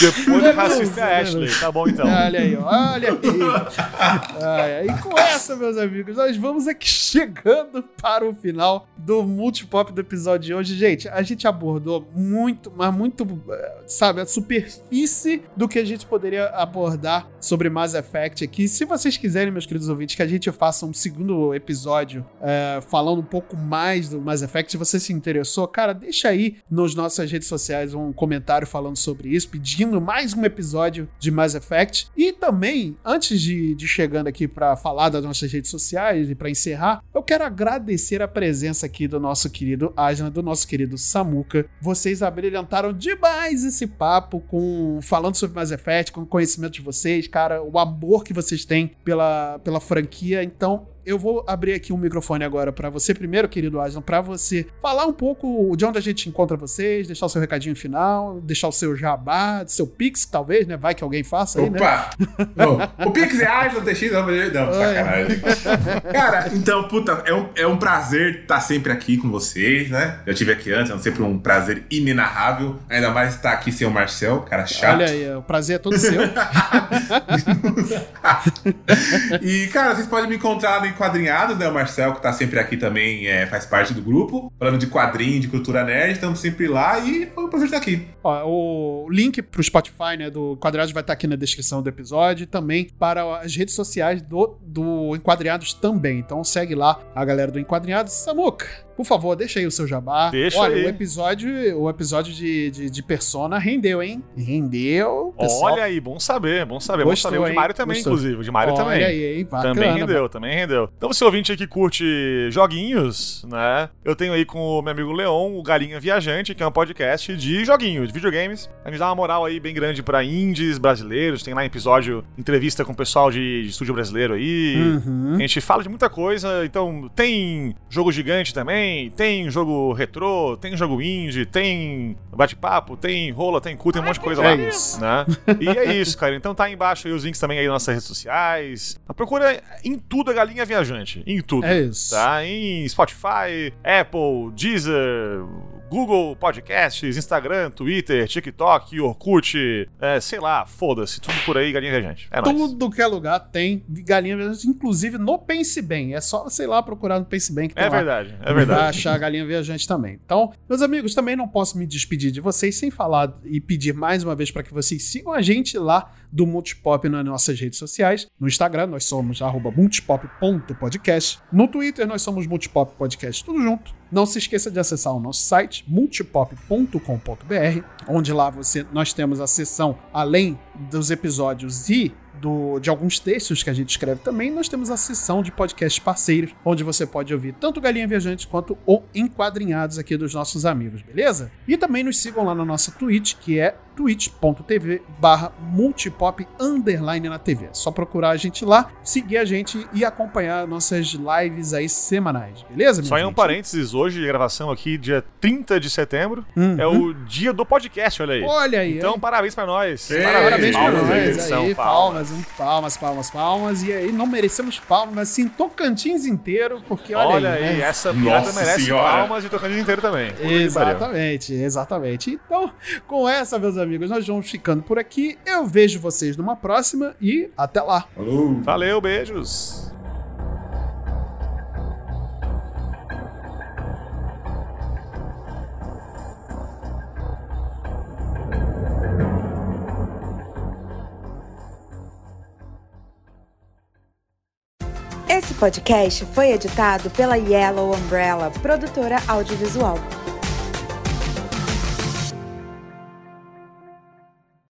Depois do racista é Ashley. Tá bom então. Olha aí, ó, olha aí. E com essa, meus amigos, nós vamos aqui chegando para o final do multipop do episódio de hoje. Gente, a gente abordou muito, mas muito, eh, sabe, a superfície do que a gente poderia abordar sobre Mass Effect aqui. Se vocês quiserem, meus queridos ouvintes, que a gente faça um segundo episódio eh, falando um pouco mais do Mass Effect, se você se interessou, cara, deixa aí nas nossas redes sociais um comentário falando sobre isso, pedindo mais um episódio de Mass Effect. E também, antes de, de chegando aqui para falar das nossas redes sociais e para encerrar, eu quero agradecer a presença aqui do nosso querido Asna, do nosso querido Samuka. Vocês abrilhantaram demais esse papo com falando sobre Mass Effect, com o conhecimento de vocês, cara, o amor que vocês têm pela, pela franquia. Então, eu vou abrir aqui um microfone agora para você primeiro, querido Aslan, para você falar um pouco de onde a gente encontra vocês, deixar o seu recadinho final, deixar o seu jabá, seu pix, talvez, né? Vai que alguém faça aí, né? Opa! Não, o Pix é Aslan TX, não, não, sacanagem. Cara, então, puta, é um, é um prazer estar sempre aqui com vocês, né? Eu tive aqui antes, é sempre um prazer inenarrável. Ainda mais estar aqui sem o Marcel, cara chato. Olha aí, o prazer é todo seu. e, cara, vocês podem me encontrar no Enquadrinhados, né? O Marcel, que tá sempre aqui também, é, faz parte do grupo. Falando de quadrinho, de cultura nerd, estamos sempre lá e foi um prazer estar aqui. Ó, o link pro Spotify, né, do Quadrados vai estar aqui na descrição do episódio e também para as redes sociais do, do Enquadrinhados também. Então segue lá a galera do Enquadrinhados. Samuca, por favor, deixa aí o seu jabá. Deixa Olha, aí. o episódio, o episódio de, de, de Persona rendeu, hein? Rendeu. pessoal. Olha aí, bom saber, bom saber. Gostou, bom saber. O de? Mário também, Gostou. inclusive. O de Mário Olha também. aí, hein? Bacana. Também rendeu, também rendeu. Então, você ouvinte aí que curte joguinhos, né? Eu tenho aí com o meu amigo Leon, o Galinha Viajante, que é um podcast de joguinhos, de videogames. A gente dá uma moral aí bem grande pra indies brasileiros. Tem lá episódio, entrevista com o pessoal de, de estúdio brasileiro aí. Uhum. A gente fala de muita coisa, então tem jogo gigante também, tem jogo retrô, tem jogo indie, tem bate-papo, tem rola, tem cu, tem um monte de coisa É lá. isso. Né? E é isso, cara. Então tá aí embaixo aí os links também aí nas nossas redes sociais. A procura em tudo a Galinha Viajante. Em tudo. É isso. Tá? Em Spotify, Apple, Deezer, Google Podcasts, Instagram, Twitter, TikTok, Orkut, é, sei lá, foda-se, tudo por aí, Galinha Viajante. É nóis. Tudo que é lugar tem galinha viajante, inclusive no Pense Bem. É só, sei lá, procurar no Pense Bem que tem É lá. verdade, é Vai verdade. achar a galinha viajante também. Então, meus amigos, também não posso me despedir de vocês sem falar e pedir mais uma vez para que vocês sigam a gente lá do Multipop nas nossas redes sociais. No Instagram, nós somos multipop.podcast. No Twitter, nós somos Multipop Podcast, tudo junto. Não se esqueça de acessar o nosso site multipop.com.br, onde lá você nós temos a seção além dos episódios e do- de alguns textos que a gente escreve também, nós temos a seção de podcasts parceiros, onde você pode ouvir tanto Galinha Viajante quanto o Enquadrinhados aqui dos nossos amigos, beleza? E também nos sigam lá na nossa Twitch, que é twitch.tv barra multipop underline na TV. É só procurar a gente lá, seguir a gente e acompanhar nossas lives aí semanais, beleza? Só em um parênteses, hoje, gravação aqui, dia 30 de setembro, Uhum. é o dia do podcast, olha aí. Olha aí, Então, hein? parabéns pra nós. Ei, Parabéns pra nós edição, aí, palmas. palmas, palmas, palmas, palmas. E aí, não merecemos palmas, assim, Tocantins inteiro, porque olha, Olha aí, aí, né? essa piada Nossa merece senhora. palmas e tocando inteiro também. Exatamente, exatamente. Então, com essa, meus amigos, nós vamos ficando por aqui. Eu vejo vocês numa próxima e até lá. Falou! Valeu, beijos. Esse podcast foi editado pela Yellow Umbrella, produtora audiovisual.